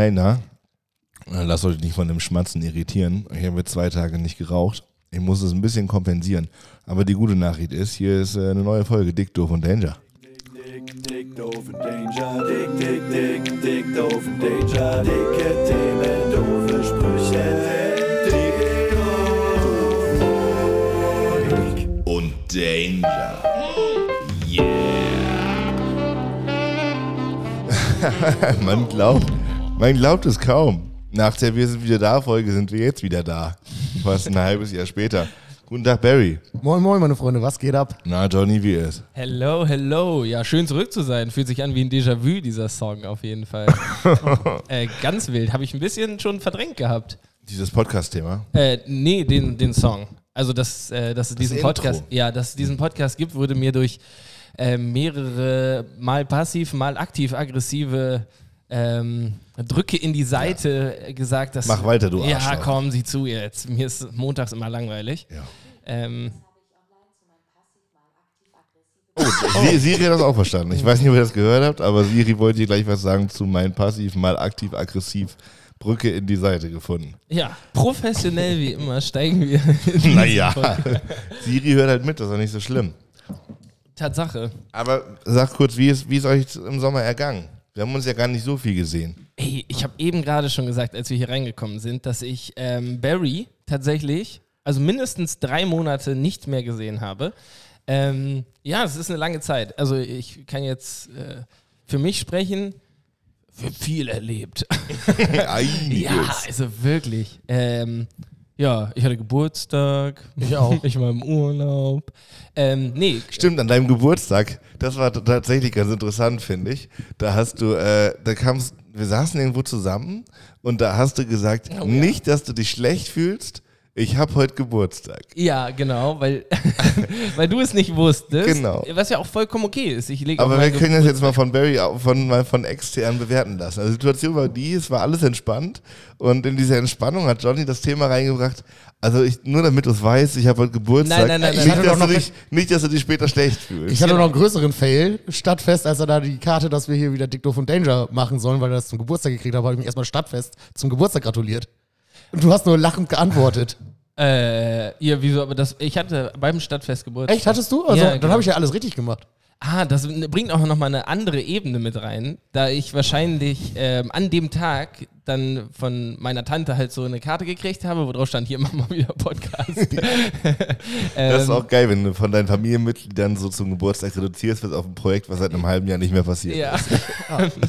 Hey, na? Lasst euch nicht von dem Schmatzen irritieren. Ich habe jetzt zwei Tage nicht geraucht. Ich muss es ein bisschen kompensieren. Aber die gute Nachricht ist, hier ist äh, eine neue Folge Dick, Doof und Danger. Dick, dick, doof und Danger. Dick, dick, dick, dick, doof und Danger. Dicke Themen, doofe Sprüche. Dick Und Danger. Yeah. man glaubt, man glaubt es kaum. Nach der Wir sind wieder da Folge sind wir jetzt wieder da. Fast ein halbes Jahr später. Guten Tag, Barry. Moin, moin, meine Freunde, was geht ab? Na, Johnny, wie ist? Hello, hello. Ja, schön zurück zu sein. Fühlt sich an wie ein Déjà-vu, dieser Song auf jeden Fall. äh, ganz wild. Habe ich ein bisschen schon verdrängt gehabt. Dieses Podcast-Thema. Äh, nee, den, den Song. Also, dass, äh, dass es diesen Intro. Podcast, ja, dass es diesen Podcast gibt, wurde mir durch äh, mehrere mal passiv, mal aktiv aggressive ähm, Drücke in die Seite äh, gesagt, dass. Mach weiter, du Ja, Arschloch. kommen Sie zu jetzt. Mir ist montags immer langweilig. Ja. Ähm, Sie, Siri hat das auch verstanden. Ich weiß nicht, ob ihr das gehört habt, aber Siri wollte dir gleich was sagen zu mein passiv, mal aktiv, aggressiv. Brücke in die Seite gefunden. ja, professionell wie immer steigen wir. in Naja, Podcast. Siri hört halt mit, das ist doch nicht so schlimm. Tatsache. Aber sag kurz, wie ist, wie ist euch im Sommer ergangen? Wir haben uns ja gar nicht so viel gesehen. Ey, ich habe eben gerade schon gesagt, als wir hier reingekommen sind, dass ich ähm, Barry tatsächlich, also mindestens drei Monate nicht mehr gesehen habe. Ähm, ja, es ist eine lange Zeit. Also ich kann jetzt äh, für mich sprechen, für viel erlebt. Ja, also wirklich. Ähm, ja, ich hatte Geburtstag. Ich auch. Ich war im Urlaub. Ähm, nee, Stimmt, an deinem Geburtstag, das war tatsächlich ganz interessant, finde ich. Da hast du, äh, da kamst, wir saßen irgendwo zusammen und da hast du gesagt, Oh, ja. nicht, dass du dich schlecht fühlst, ich habe heute Geburtstag. Ja, genau, weil, weil du es nicht wusstest. Genau. Was ja auch vollkommen okay ist. Ich lege Aber wir können das jetzt mal von Barry, von, mal von extern bewerten lassen. Also die Situation war die, es war alles entspannt und in dieser Entspannung hat Johnny das Thema reingebracht. Also ich, nur damit du es weißt, ich habe heute Geburtstag. Nein, nein, nein, nicht, dass du noch dich, nicht, dass du dich später schlecht fühlst. Ich hatte Genau. noch einen größeren Fail. Stadtfest, als er da die Karte, dass wir hier wieder Dick, Doof und Danger machen sollen, weil er das zum Geburtstag gekriegt hat, habe ich mich erstmal Stadtfest zum Geburtstag gratuliert. Und du hast nur lachend geantwortet. Äh, ja, wieso? Aber das, ich hatte beim Stadtfest Geburtstag. Echt, hattest du? Also, Ja, dann genau. habe ich ja alles richtig gemacht. Ah, das bringt auch nochmal eine andere Ebene mit rein, da ich wahrscheinlich ähm, an dem Tag dann von meiner Tante halt so eine Karte gekriegt habe, wo drauf stand, hier machen wir wieder Podcast. Das ist Ähm, auch geil, wenn du von deinen Familienmitgliedern so zum Geburtstag reduzierst wirst auf ein Projekt, was seit einem halben Jahr nicht mehr passiert Ja. ist.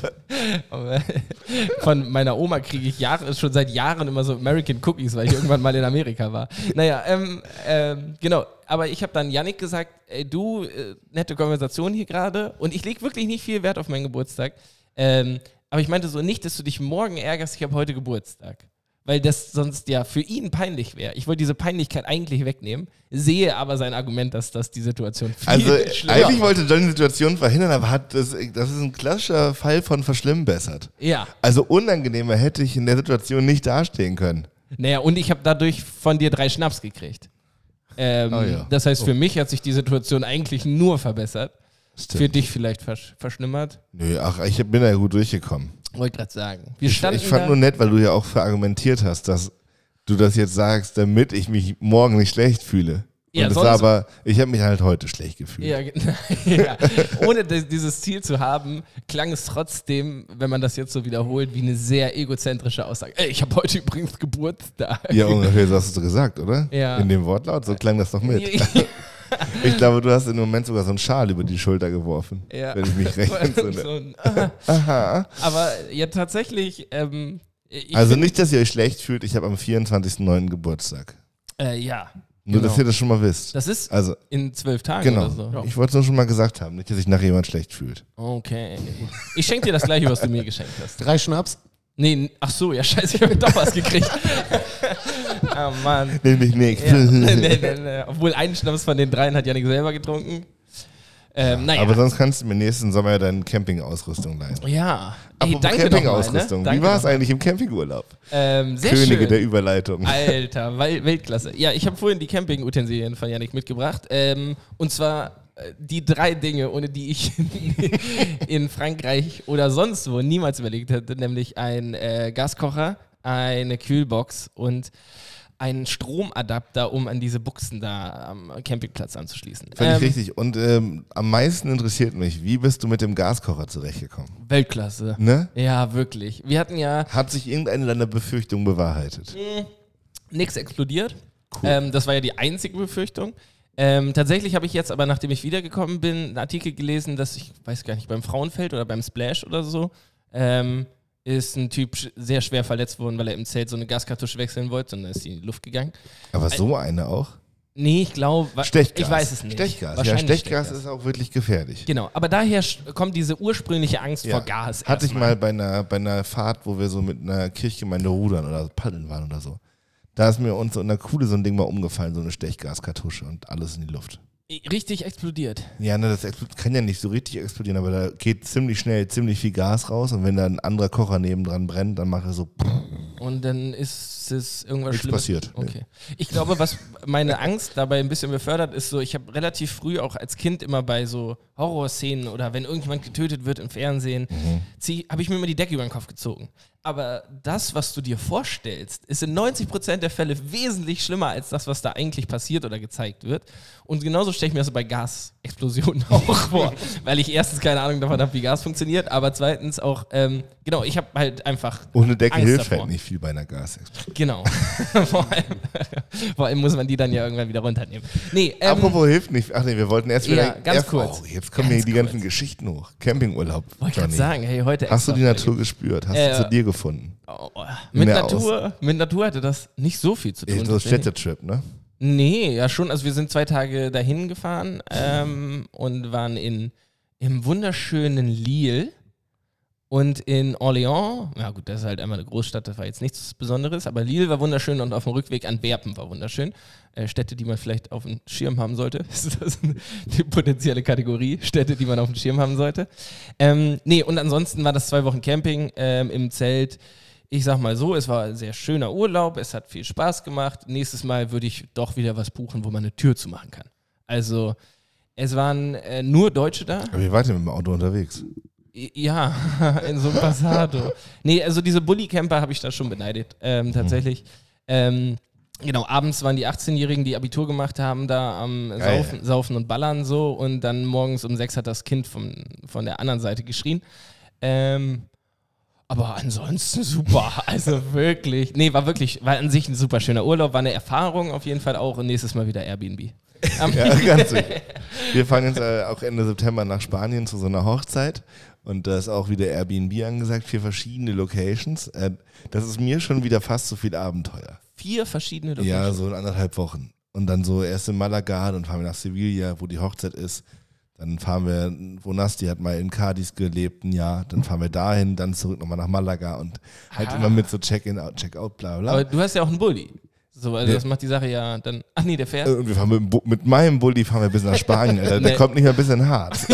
Von meiner Oma kriege ich Jahre, schon seit Jahren immer so American Cookies, weil ich irgendwann mal in Amerika war. Naja, ähm, ähm, genau. Aber ich habe dann Yannick gesagt, ey, du, äh, nette Konversation hier gerade. Und ich lege wirklich nicht viel Wert auf meinen Geburtstag. Ähm, aber ich meinte so nicht, dass du dich morgen ärgerst, ich habe heute Geburtstag. Weil das sonst ja für ihn peinlich wäre. Ich wollte diese Peinlichkeit eigentlich wegnehmen, sehe aber sein Argument, dass das die Situation viel Also eigentlich macht. wollte Johnny die Situation verhindern, aber hat das, das ist ein klassischer Fall von verschlimmbessert. Ja. Also unangenehmer hätte ich in der Situation nicht dastehen können. Naja, und ich habe dadurch von dir drei Schnaps gekriegt. Ähm, Oh ja. Das heißt, für mich hat sich die Situation eigentlich nur verbessert. Für dich vielleicht versch verschlimmert. Nö, ach, ich bin da ja gut durchgekommen. Wollte gerade sagen. Wir Ich, ich fand nur nett, weil du ja auch verargumentiert hast, dass du das jetzt sagst, damit ich mich morgen nicht schlecht fühle. Ja, Und es sonst- war aber, ich habe mich halt heute schlecht gefühlt. ja, ja. Ohne das- dieses Ziel zu haben, klang es trotzdem, wenn man das jetzt so wiederholt, wie eine sehr egozentrische Aussage. Ey, ich habe heute übrigens Geburtstag. Ja, ungefähr so hast du gesagt, oder? Ja. In dem Wortlaut, so klang das doch mit. Ich glaube, du hast im Moment sogar so einen Schal über die Schulter geworfen, Ja. wenn ich mich recht entsinne. so ein, aha. Aber ja, tatsächlich. Ähm, ich Also nicht, dass ihr euch schlecht fühlt, ich habe am 24.09. Geburtstag. Äh, ja. Nur, genau. dass ihr das schon mal wisst. Das ist Also, in zwölf Tagen genau. oder so. Ich wollte es nur schon mal gesagt haben, nicht, dass sich nachher jemand schlecht fühlt. Okay. Ich schenke dir das gleiche, was du mir geschenkt hast. Drei Schnaps. Nee, ach so, ja scheiße, ich habe doch was gekriegt. oh Mann. Nee, nicht nichts. Ja. nee, nee, nee. Obwohl einen Schnaps von den dreien hat Janik selber getrunken. Ähm, naja. Aber sonst kannst du mir nächsten Sommer ja deine Campingausrüstung leisten. ja. Ey, danke ne? Campingausrüstung. Wie Danke war es eigentlich im Campingurlaub? Ähm, sehr Könige schön. der Überleitung. Alter, Wel Weltklasse. Ja, ich habe vorhin die Camping-Utensilien von Janik mitgebracht. Ähm, und zwar die drei Dinge, ohne die ich in Frankreich oder sonst wo niemals überlegt hätte, nämlich ein äh, Gaskocher, eine Kühlbox und einen Stromadapter, um an diese Buchsen da am Campingplatz anzuschließen. Völlig Ähm, richtig. Und ähm, am meisten interessiert mich, wie bist du mit dem Gaskocher zurechtgekommen? Weltklasse. Ne? Ja, wirklich. Wir hatten ja Hat sich irgendeine deiner Befürchtungen bewahrheitet? nichts explodiert. Ähm, das war ja die einzige Befürchtung. Ähm, tatsächlich habe ich jetzt aber, nachdem ich wiedergekommen bin, einen Artikel gelesen, dass ich weiß gar nicht, beim Frauenfeld oder beim Splash oder so, ähm, ist ein Typ sehr schwer verletzt worden, weil er im Zelt so eine Gaskartusche wechseln wollte und dann ist die in die Luft gegangen. Aber so eine auch? Nee, ich glaube, Stechgas. ich weiß es nicht. Stechgas. Ja, Wahrscheinlich Stechgas ist auch wirklich gefährlich. Genau, aber daher kommt diese ursprüngliche Angst Ja. vor Gas. Hatte ich mal bei einer, bei einer Fahrt, wo wir so mit einer Kirchgemeinde rudern oder paddeln waren oder so. Da ist mir uns so in der Kuhle so ein Ding mal umgefallen, so eine Stechgaskartusche und alles in die Luft. Richtig explodiert. Ja, ne, das kann ja nicht so richtig explodieren, aber da geht ziemlich schnell ziemlich viel Gas raus und wenn da ein anderer Kocher nebendran brennt, dann macht er so. Und dann ist es irgendwas Nichts Schlimmes. passiert. Okay. Ich glaube, was meine Angst dabei ein bisschen befördert, ist so, ich habe relativ früh auch als Kind immer bei so Horrorszenen oder wenn irgendjemand getötet wird im Fernsehen, Mhm. habe ich mir immer die Decke über den Kopf gezogen. Aber das, was du dir vorstellst, ist in 90% der Fälle wesentlich schlimmer als das, was da eigentlich passiert oder gezeigt wird. Und genauso stelle ich mir das bei Gasexplosionen auch vor. Weil ich erstens keine Ahnung davon habe, wie Gas funktioniert, aber zweitens auch, ähm, genau, ich habe halt einfach Ohne Decke Angst hilft davor. halt nicht viel bei einer Gasexplosion. Genau. vor, allem, vor allem muss man die dann ja irgendwann wieder runternehmen. Nee, ähm, Apropos hilft nicht. Ach nee, wir wollten erst Ja, wieder. ganz erst, kurz. Oh, jetzt kommen Ganz hier die ganzen kurz. Geschichten hoch. Campingurlaub. wollte Johnny. sagen, hey, heute Hast du die Natur gespürt? Hast Äh, du zu dir gefunden? Oh, oh. Mit Natur, mit Natur hatte das nicht so viel zu tun. So tatsächlich. Städtetrip, ne? Nee, ja schon. Also wir sind zwei Tage dahin gefahren ähm, und waren in, im wunderschönen Lille und in Orléans. Ja gut, das ist halt einmal eine Großstadt, das war jetzt nichts Besonderes, aber Lille war wunderschön und auf dem Rückweg an Berpen war wunderschön. Äh, Städte, die man vielleicht auf dem Schirm haben sollte. Ist das die potenzielle Kategorie? Städte, die man auf dem Schirm haben sollte. Ähm, nee, und ansonsten war das zwei Wochen Camping ähm, im Zelt. Ich sag mal so, es war ein sehr schöner Urlaub, es hat viel Spaß gemacht. Nächstes Mal würde ich doch wieder was buchen, wo man eine Tür zumachen kann. Also, es waren äh, nur Deutsche da. Aber wie wart ihr mit dem Auto unterwegs? Ja, in so einem Passado. nee, also diese Bully-Camper habe ich da schon beneidet, ähm, tatsächlich. Ähm, genau, abends waren die 18-Jährigen, die Abitur gemacht haben, da am Geil. Saufen, Saufen und Ballern so und dann morgens um sechs hat das Kind von, von der anderen Seite geschrien. Ähm, aber ansonsten super, also wirklich. Nee, war wirklich, war an sich ein super schöner Urlaub, war eine Erfahrung auf jeden Fall auch und nächstes Mal wieder Airbnb. Ja, ganz sicher. Wir fahren jetzt äh, auch Ende September nach Spanien zu so einer Hochzeit. Und da ist auch wieder Airbnb angesagt, vier verschiedene Locations. Äh, das ist mir schon wieder fast so viel Abenteuer. Vier verschiedene Ja, Locations. so in anderthalb Wochen. Und dann so erst in Malaga, dann fahren wir nach Sevilla, wo die Hochzeit ist. Dann fahren wir, wo Nasti hat mal in Cadiz gelebt, ein Jahr. Dann fahren wir dahin, dann zurück nochmal nach Malaga und halt Ah. immer mit so Check-in, out, Check-out, bla bla. Aber du hast ja auch einen Bulli. So, also Ja. das macht die Sache ja dann. Ach nee, der fährt. Äh, Und wir fahren mit, mit meinem Bulli fahren wir bis nach Spanien. Alter. Der Nee. kommt nicht mehr bis in hart.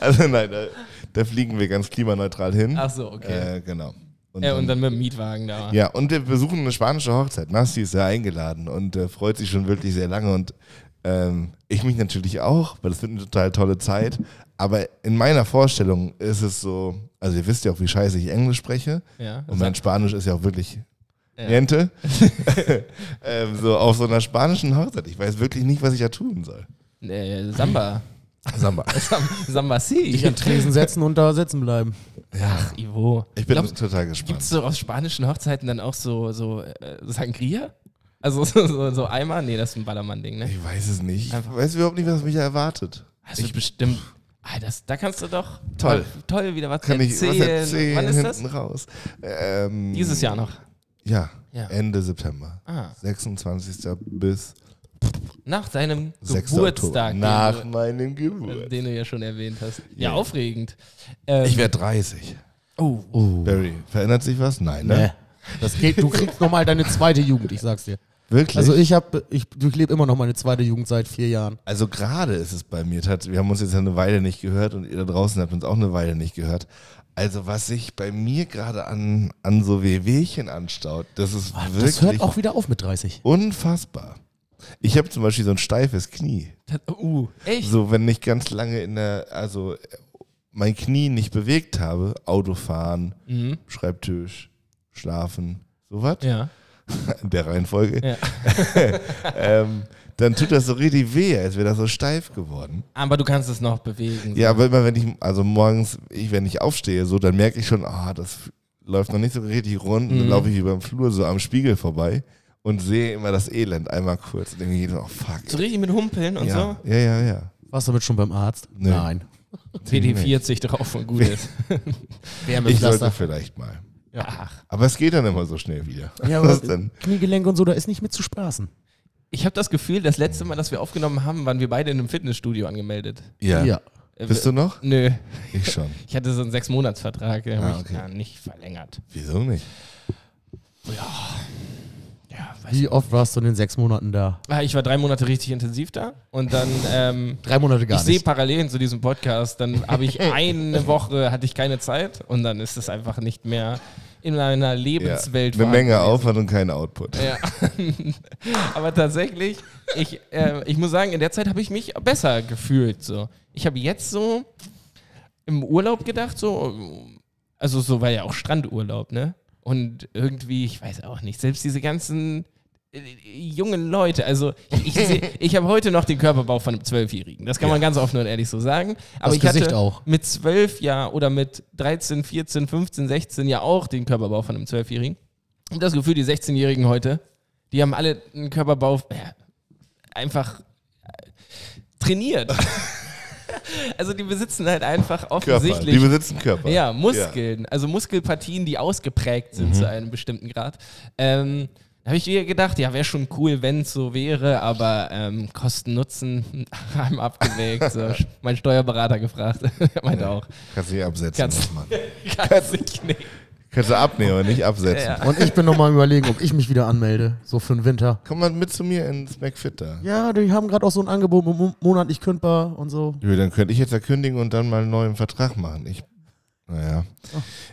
also nein, da, da fliegen wir ganz klimaneutral hin. Ach so, okay. Äh, genau. Und, ja, und dann mit dem Mietwagen da. ja, und wir besuchen eine spanische Hochzeit. Nasti ist ja eingeladen und äh, freut sich schon wirklich sehr lange. Und ähm, ich mich natürlich auch, weil das wird eine total tolle Zeit. Aber in meiner Vorstellung ist es so, also ihr wisst ja auch, wie scheiße ich Englisch spreche. Ja, Und mein Spanisch ist ja auch wirklich. Niente. ähm, so auf so einer spanischen Hochzeit. Ich weiß wirklich nicht, was ich da tun soll. äh, Samba. Samba. Sam Samba Dich an Si. Tresen setzen und da sitzen bleiben. Ja, Ivo. ich bin Glaubst- total Gibt gespannt. es so aus spanischen Hochzeiten dann auch so, so äh, Sangria? Also so, so, so Eimer? Nee, das ist ein Ballermann-Ding, ne? Ich weiß es nicht. Ich Einfach- weiß überhaupt nicht, was mich erwartet. Also bestimmt. Ah, das, da kannst du doch Toll. toll wieder was Kann ich erzählen. was erzählen Wann ist hinten das? raus? Ähm, Dieses Jahr noch. Ja, Ja. Ende September. Ah, 26. bis nach deinem 6. Geburtstag. Nach den, meinem du, Geburt. den du ja schon erwähnt hast. Ja. Ja, aufregend. Ähm, Ich werde 30. oh, Barry, verändert sich was? Nein, ne? Nee. Das geht, du kriegst nochmal deine zweite Jugend, ich sag's dir. Wirklich? Also ich habe, ich durchlebe immer noch meine zweite Jugend seit vier Jahren. Also gerade ist es bei mir wir haben uns jetzt eine Weile nicht gehört und ihr da draußen habt uns auch eine Weile nicht gehört. Also was sich bei mir gerade an, an so Wehwehchen anstaut, das ist Das wirklich hört auch wieder auf mit 30. unfassbar. Ich habe zum Beispiel so ein steifes Knie. Das, uh, echt? So, wenn ich ganz lange in der, also mein Knie nicht bewegt habe, Autofahren, Mhm. Schreibtisch, Schlafen, sowas, Ja. In der Reihenfolge, ja. ähm, dann tut das so richtig weh, als wäre das so steif geworden. Aber du kannst es noch bewegen. Ja, aber immer wenn ich, also morgens, ich, wenn ich aufstehe, so, dann merke ich schon, ah, das läuft noch nicht so richtig rund. Und dann Mhm. laufe ich über dem Flur so am Spiegel vorbei und sehe immer das Elend einmal kurz. Und denke ich, oh fuck. So richtig mit Humpeln und ja, ja, ja, ja. Warst du damit schon beim Arzt? Nö. Nein. so. PD40 drauf und gut ist. Ich sollte vielleicht mal. Ach. Aber es geht dann immer so schnell wieder. Ja, Was aber denn? Kniegelenk und so, da ist nicht mit zu spaßen. Ich habe das Gefühl, das letzte Mal, dass wir aufgenommen haben, waren wir beide in einem Fitnessstudio angemeldet. Ja. Ja. Äh, Bist du noch? Nö, Ich schon. ich hatte so einen Sechs-Monats-Vertrag, den Ah, habe ich okay. ja, nicht verlängert. Wieso nicht? Ja, Wie oft warst du in den sechs Monaten da? Ah, Ich war drei Monate richtig intensiv da und dann ähm, Drei Monate gar ich sehe nicht. Parallelen zu diesem Podcast. Dann habe ich eine Woche hatte ich keine Zeit und dann ist es einfach nicht mehr in meiner Ja. Lebenswelt. Eine vorhanden Menge gewesen. Aufwand und kein Output. Ja. Aber tatsächlich, ich, äh, ich muss sagen, in der Zeit habe ich mich besser gefühlt. So. Ich habe jetzt so im Urlaub gedacht, so, also so war ja auch Strandurlaub, ne? Und irgendwie, ich weiß auch nicht, selbst diese ganzen äh, jungen Leute, also ich, ich, ich habe heute noch den Körperbau von einem Zwölfjährigen. Das kann man ganz offen und ehrlich so sagen. Aber Das ich Gesicht hatte auch. mit zwölf ja oder mit 13, 14, 15, 16 ja auch den Körperbau von einem Zwölfjährigen. Und das Gefühl, die 16-Jährigen heute, die haben alle einen Körperbau ja, einfach äh, trainiert. also die besitzen halt einfach Körper. Die offensichtlich besitzen Körper. ja, Muskeln, also Muskelpartien, die ausgeprägt sind zu einem bestimmten Grad. Ähm, da habe ich mir gedacht, ja, wäre schon cool, wenn es so wäre, aber ähm, Kosten-Nutzen haben abgewägt. So. Mein Steuerberater gefragt. er meinte auch, Kannst du nicht absetzen. Kannst- Mann. kannst dich nicht. Kannst du abnehmen, aber nicht absetzen. Ja. Und ich bin nochmal überlegen, ob ich mich wieder anmelde. So für den Winter. Komm mal mit zu mir ins McFit da. Ja, die haben gerade auch so ein Angebot mo- monatlich kündbar und so. Ja, dann könnte ich jetzt ja kündigen und dann mal einen neuen Vertrag machen. Ich, naja.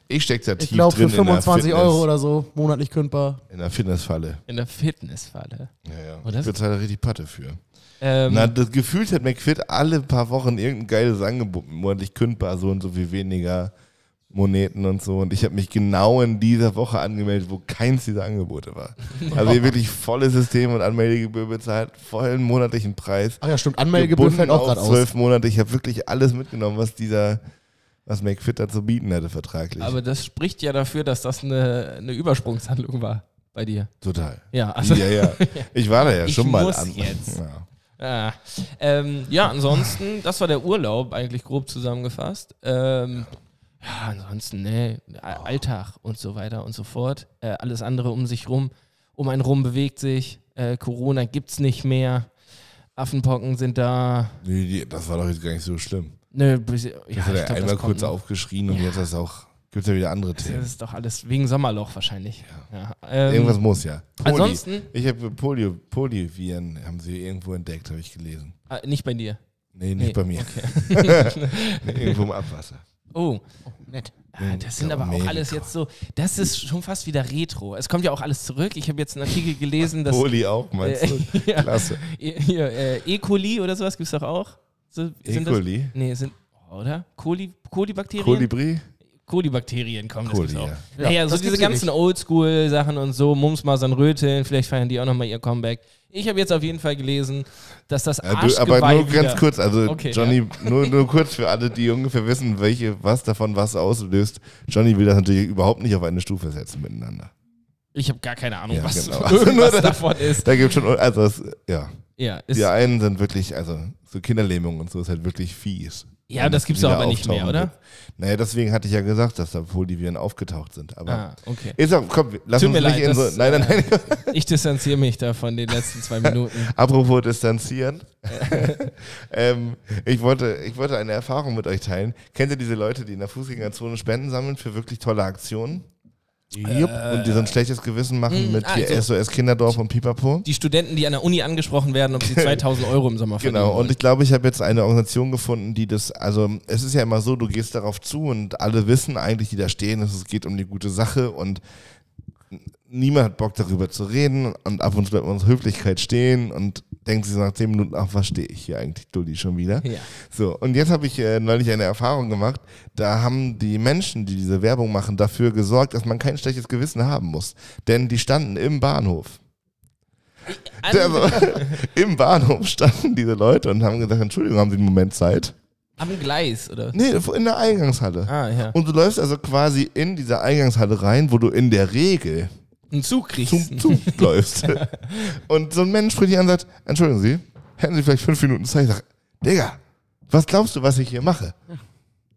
Ich stecke da Ich tief glaube für drin in der 25 Fitness, Euro oder so monatlich kündbar. in der Fitnessfalle. In der Fitnessfalle. Ja, ja. Oh, das- ich bezahle da richtig Patte für. Ähm, Na, das gefühlt hat McFit alle paar Wochen irgendein geiles Angebot, monatlich kündbar, so und so viel weniger Moneten und so. Und ich habe mich genau in dieser Woche angemeldet, wo keins dieser Angebote war. Also hier wirklich volles System und Anmeldegebühr bezahlt, vollen monatlichen Preis. Ach ja, stimmt. Anmeldegebühr fällt auch gerade aus. zwölf Monate. Ich habe wirklich alles mitgenommen, was dieser, was McFit da zu bieten hatte, vertraglich. aber das spricht ja dafür, dass das eine, eine Übersprungshandlung war bei dir. Total. Ja, also ja, ja. Ich war da ja Ich schon mal an. jetzt. Ja. Ah, ähm, ja, ansonsten, das war der Urlaub, eigentlich grob zusammengefasst. Ähm, ja, ansonsten, ne, Alltag und so weiter und so fort. Äh, alles andere um sich rum, um einen rum bewegt sich. Äh, Corona gibt's nicht mehr. Affenpocken sind da. Nee, das war doch jetzt gar nicht so schlimm. Ne, bis- ja, Das hat ich er glaub, einmal das kurz noch. aufgeschrien und Ja. jetzt ist auch, gibt es ja wieder andere Das Themen. ist doch alles wegen Sommerloch wahrscheinlich. Ja. Ähm, Irgendwas muss ja. Poli. ansonsten, Ich habe Polio, Polioviren haben sie irgendwo entdeckt, habe ich gelesen. ah, nicht bei dir. Nee, nicht Nee, bei mir. Okay. Nee, irgendwo im Abwasser. Oh, Nett. Ah, Das sind Ja, aber auch alles jetzt so, das ist schon fast wieder Retro. Es kommt ja auch alles zurück. Ich habe jetzt einen Artikel gelesen, dass Poli auch, meinst du? Ja. Klasse. hier, äh, E. coli oder sowas gibt es doch auch. So, E. sind das- coli? Nee, sind, oder? Coli, Kolibakterien? Kolibri? Kolibakterien kommen, das Coli, gibt's auch. ja. Naja, Ja, so das diese ganzen Oldschool-Sachen und so, Mums, Masern, Röteln, vielleicht feiern die auch nochmal ihr Comeback. Ich habe jetzt auf jeden Fall gelesen, dass das Ja, du, aber nur ganz kurz, also Okay, Johnny, nur, nur kurz für alle, die ungefähr wissen, welche, was davon was auslöst. Johnny will das natürlich überhaupt nicht auf eine Stufe setzen miteinander. Ich habe gar keine Ahnung, Ja, was genau. Irgendwas das- davon ist. Da gibt schon, also das, ja. Ja, ist, Die einen sind wirklich, also so Kinderlähmung und so ist halt wirklich fies. ja das es gibt's doch wieder aber nicht mehr, oder? wird. Naja, deswegen hatte ich ja gesagt, dass da Poliviren aufgetaucht sind. Aber Ah, okay. ist auch, komm, lass Tut uns nicht leid, in so. das, Nein, nein, nein. Ich distanziere mich da von den letzten zwei Minuten. Apropos distanzieren. ähm, ich, wollte, ich wollte eine Erfahrung mit euch teilen. Kennt ihr diese Leute, die in der Fußgängerzone Spenden sammeln für wirklich tolle Aktionen? Jupp. und die so ein schlechtes Gewissen machen Mm, mit hier also- SOS Kinderdorf und Pipapo? Die Studenten, die an der Uni angesprochen werden, ob sie 2000 Euro im Sommer verdienen Genau, und wollen. ich glaube, ich habe jetzt eine Organisation gefunden, die das, also es ist ja immer so, du gehst darauf zu und alle wissen eigentlich, die da stehen, dass es geht um die gute Sache und niemand hat Bock darüber zu reden und ab und zu bleibt man aus Höflichkeit stehen und sich so nach zehn Minuten, ach, was stehe ich hier eigentlich, Dulli, schon wieder? Ja. So, und jetzt habe ich äh, neulich eine Erfahrung gemacht, da haben die Menschen, die diese Werbung machen, dafür gesorgt, dass man kein schlechtes Gewissen haben muss. Denn die standen im Bahnhof. Der, Im Bahnhof standen diese Leute und haben gesagt, Entschuldigung, haben Sie einen Moment Zeit? Am Gleis, oder? Nee, in der Eingangshalle. Ah, ja. Und du läufst also quasi in diese Eingangshalle rein, wo du in der Regel Einen Zug kriegst. zum Zug läufst. Und so ein Mensch spricht dich an und sagt, entschuldigen Sie, hätten Sie vielleicht fünf Minuten Zeit? Ich sag, Digga, was glaubst du, was ich hier mache?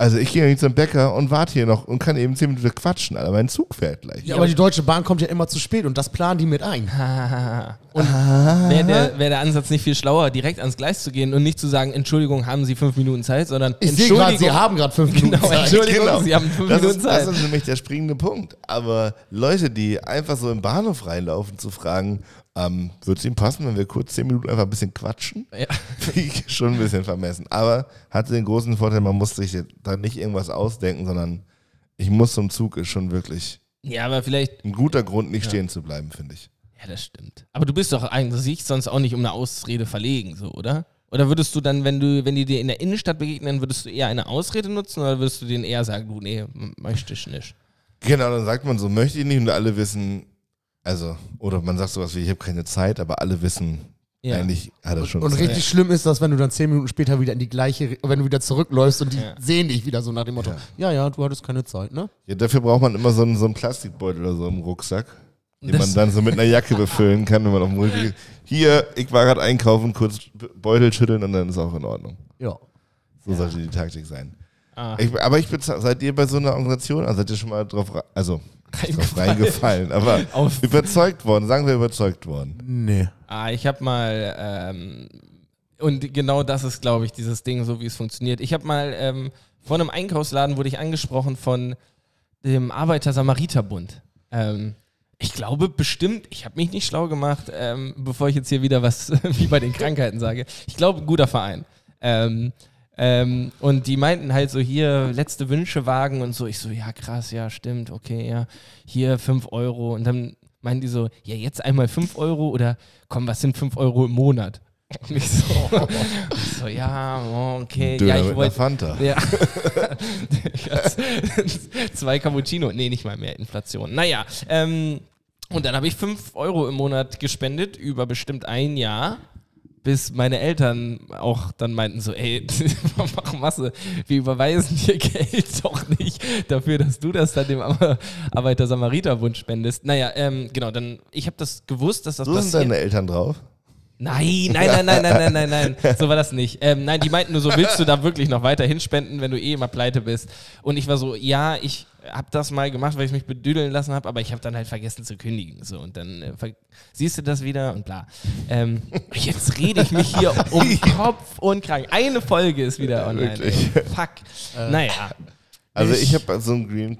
Also ich gehe ja nicht zum Bäcker und warte hier noch und kann eben zehn Minuten quatschen, Alter, mein Zug fährt gleich. Ja, aber die Deutsche Bahn kommt ja immer zu spät und das planen die mit ein. Und wäre der, wär der Ansatz nicht viel schlauer, direkt ans Gleis zu gehen und nicht zu sagen, Entschuldigung, haben Sie fünf Minuten Zeit, sondern Ich sehe gerade, Entschuldigung, Sie haben gerade fünf Minuten Genau, Zeit. Entschuldigung, Sie haben fünf das Minuten ist, das Zeit. ist nämlich der springende Punkt. Aber Leute, die einfach so im Bahnhof reinlaufen, zu fragen, ähm, würde es Ihnen passen, wenn wir kurz zehn Minuten einfach ein bisschen quatschen? Ja. Ich schon ein bisschen vermessen. Aber hatte den großen Vorteil, man muss sich da nicht irgendwas ausdenken, sondern ich muss zum Zug ist schon wirklich ja, aber vielleicht, ein guter Grund, nicht stehen zu bleiben, finde ich. ja, das stimmt. Aber du bist doch eigentlich sonst auch nicht um eine Ausrede verlegen, so, oder? Oder würdest du dann, wenn du, wenn die dir in der Innenstadt begegnen, würdest du eher eine Ausrede nutzen oder würdest du denen eher sagen, du, nee, möchte ich nicht? Genau, dann sagt man so, möchte ich nicht und alle wissen, also, oder man sagt sowas wie, ich habe keine Zeit, aber alle wissen, Ja. eigentlich hat er schon Und Zeit. richtig schlimm ist das, wenn du dann zehn Minuten später wieder in die gleiche, wenn du wieder zurückläufst und die Ja. sehen dich wieder so nach dem Motto, ja, ja, du hattest keine Zeit, ne? Ja, dafür braucht man immer so einen, so einen Plastikbeutel oder so im Rucksack, den Das- man dann so mit einer Jacke befüllen kann, wenn man auf dem Rückweg ist. Hier, ich war gerade einkaufen, kurz Beutel schütteln und dann ist auch in Ordnung. Ja. So sollte die Taktik sein. Ah. Ich, aber ich bin, seid ihr bei so einer Organisation, also seid ihr schon mal drauf, also drauf reingefallen, aber Auf- überzeugt worden, sagen wir überzeugt worden. Nee. Ah, ich habe mal, ähm, und genau das ist, glaube ich, dieses Ding, so wie es funktioniert. Ich habe mal ähm, vor einem Einkaufsladen wurde ich angesprochen von dem Arbeiter-Samariter-Bund. Ähm, ich glaube bestimmt, ich habe mich nicht schlau gemacht, ähm, bevor ich jetzt hier wieder was wie bei den Krankheiten sage. Ich glaube, ein guter Verein. Ähm, ähm, und die meinten halt so hier letzte Wünsche wagen und so. Ich so, ja krass, ja stimmt, okay, ja. Hier 5 Euro. Und dann meinen die so, ja jetzt einmal 5 Euro oder komm, was sind 5 Euro im Monat? Und ich so, ich so ja, oh, okay. Döner ja, ich wollte Fanta. ja. Zwei Cappuccino. Nee, nicht mal mehr Inflation. Naja, ähm, und dann habe ich 5 Euro im Monat gespendet über bestimmt ein Jahr, bis meine Eltern auch dann meinten so, ey, mach Masse, wir überweisen dir Geld doch nicht dafür, dass du das dann dem Ar- Arbeiter-Samariter-Bund spendest. Naja, ähm, genau, dann, ich habe das gewusst, dass das So sind passiert. deine Eltern drauf? Nein, nein, nein, nein, nein, nein, nein, nein. So war das nicht. Ähm, nein, die meinten nur so, willst du da wirklich noch weiter hinspenden, wenn du eh immer pleite bist? Und ich war so, ja, ich habe das mal gemacht, weil ich mich bedüdeln lassen habe, aber ich habe dann halt vergessen zu kündigen. So, und dann äh, siehst du das wieder und bla. Ähm, jetzt rede ich mich hier um Kopf und Kragen. Eine Folge ist wieder online. Wirklich? Ey. Fuck. naja, Also Ich- ich habe so ein Green,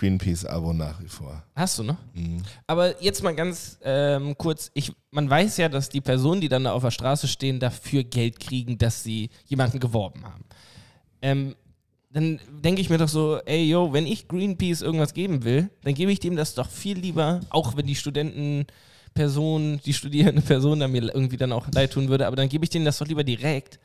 Greenpeace-Abo nach wie vor. hast du noch? Aber jetzt mal ganz ähm, kurz, ich, man weiß ja, dass die Personen, die dann da auf der Straße stehen, dafür Geld kriegen, dass sie jemanden geworben haben. Ähm, dann denke ich mir doch so, ey, yo, wenn ich Greenpeace irgendwas geben will, dann gebe ich dem das doch viel lieber, auch wenn die Studentenperson, die studierende Person da mir irgendwie dann auch leid tun würde, aber dann gebe ich denen das doch lieber direkt.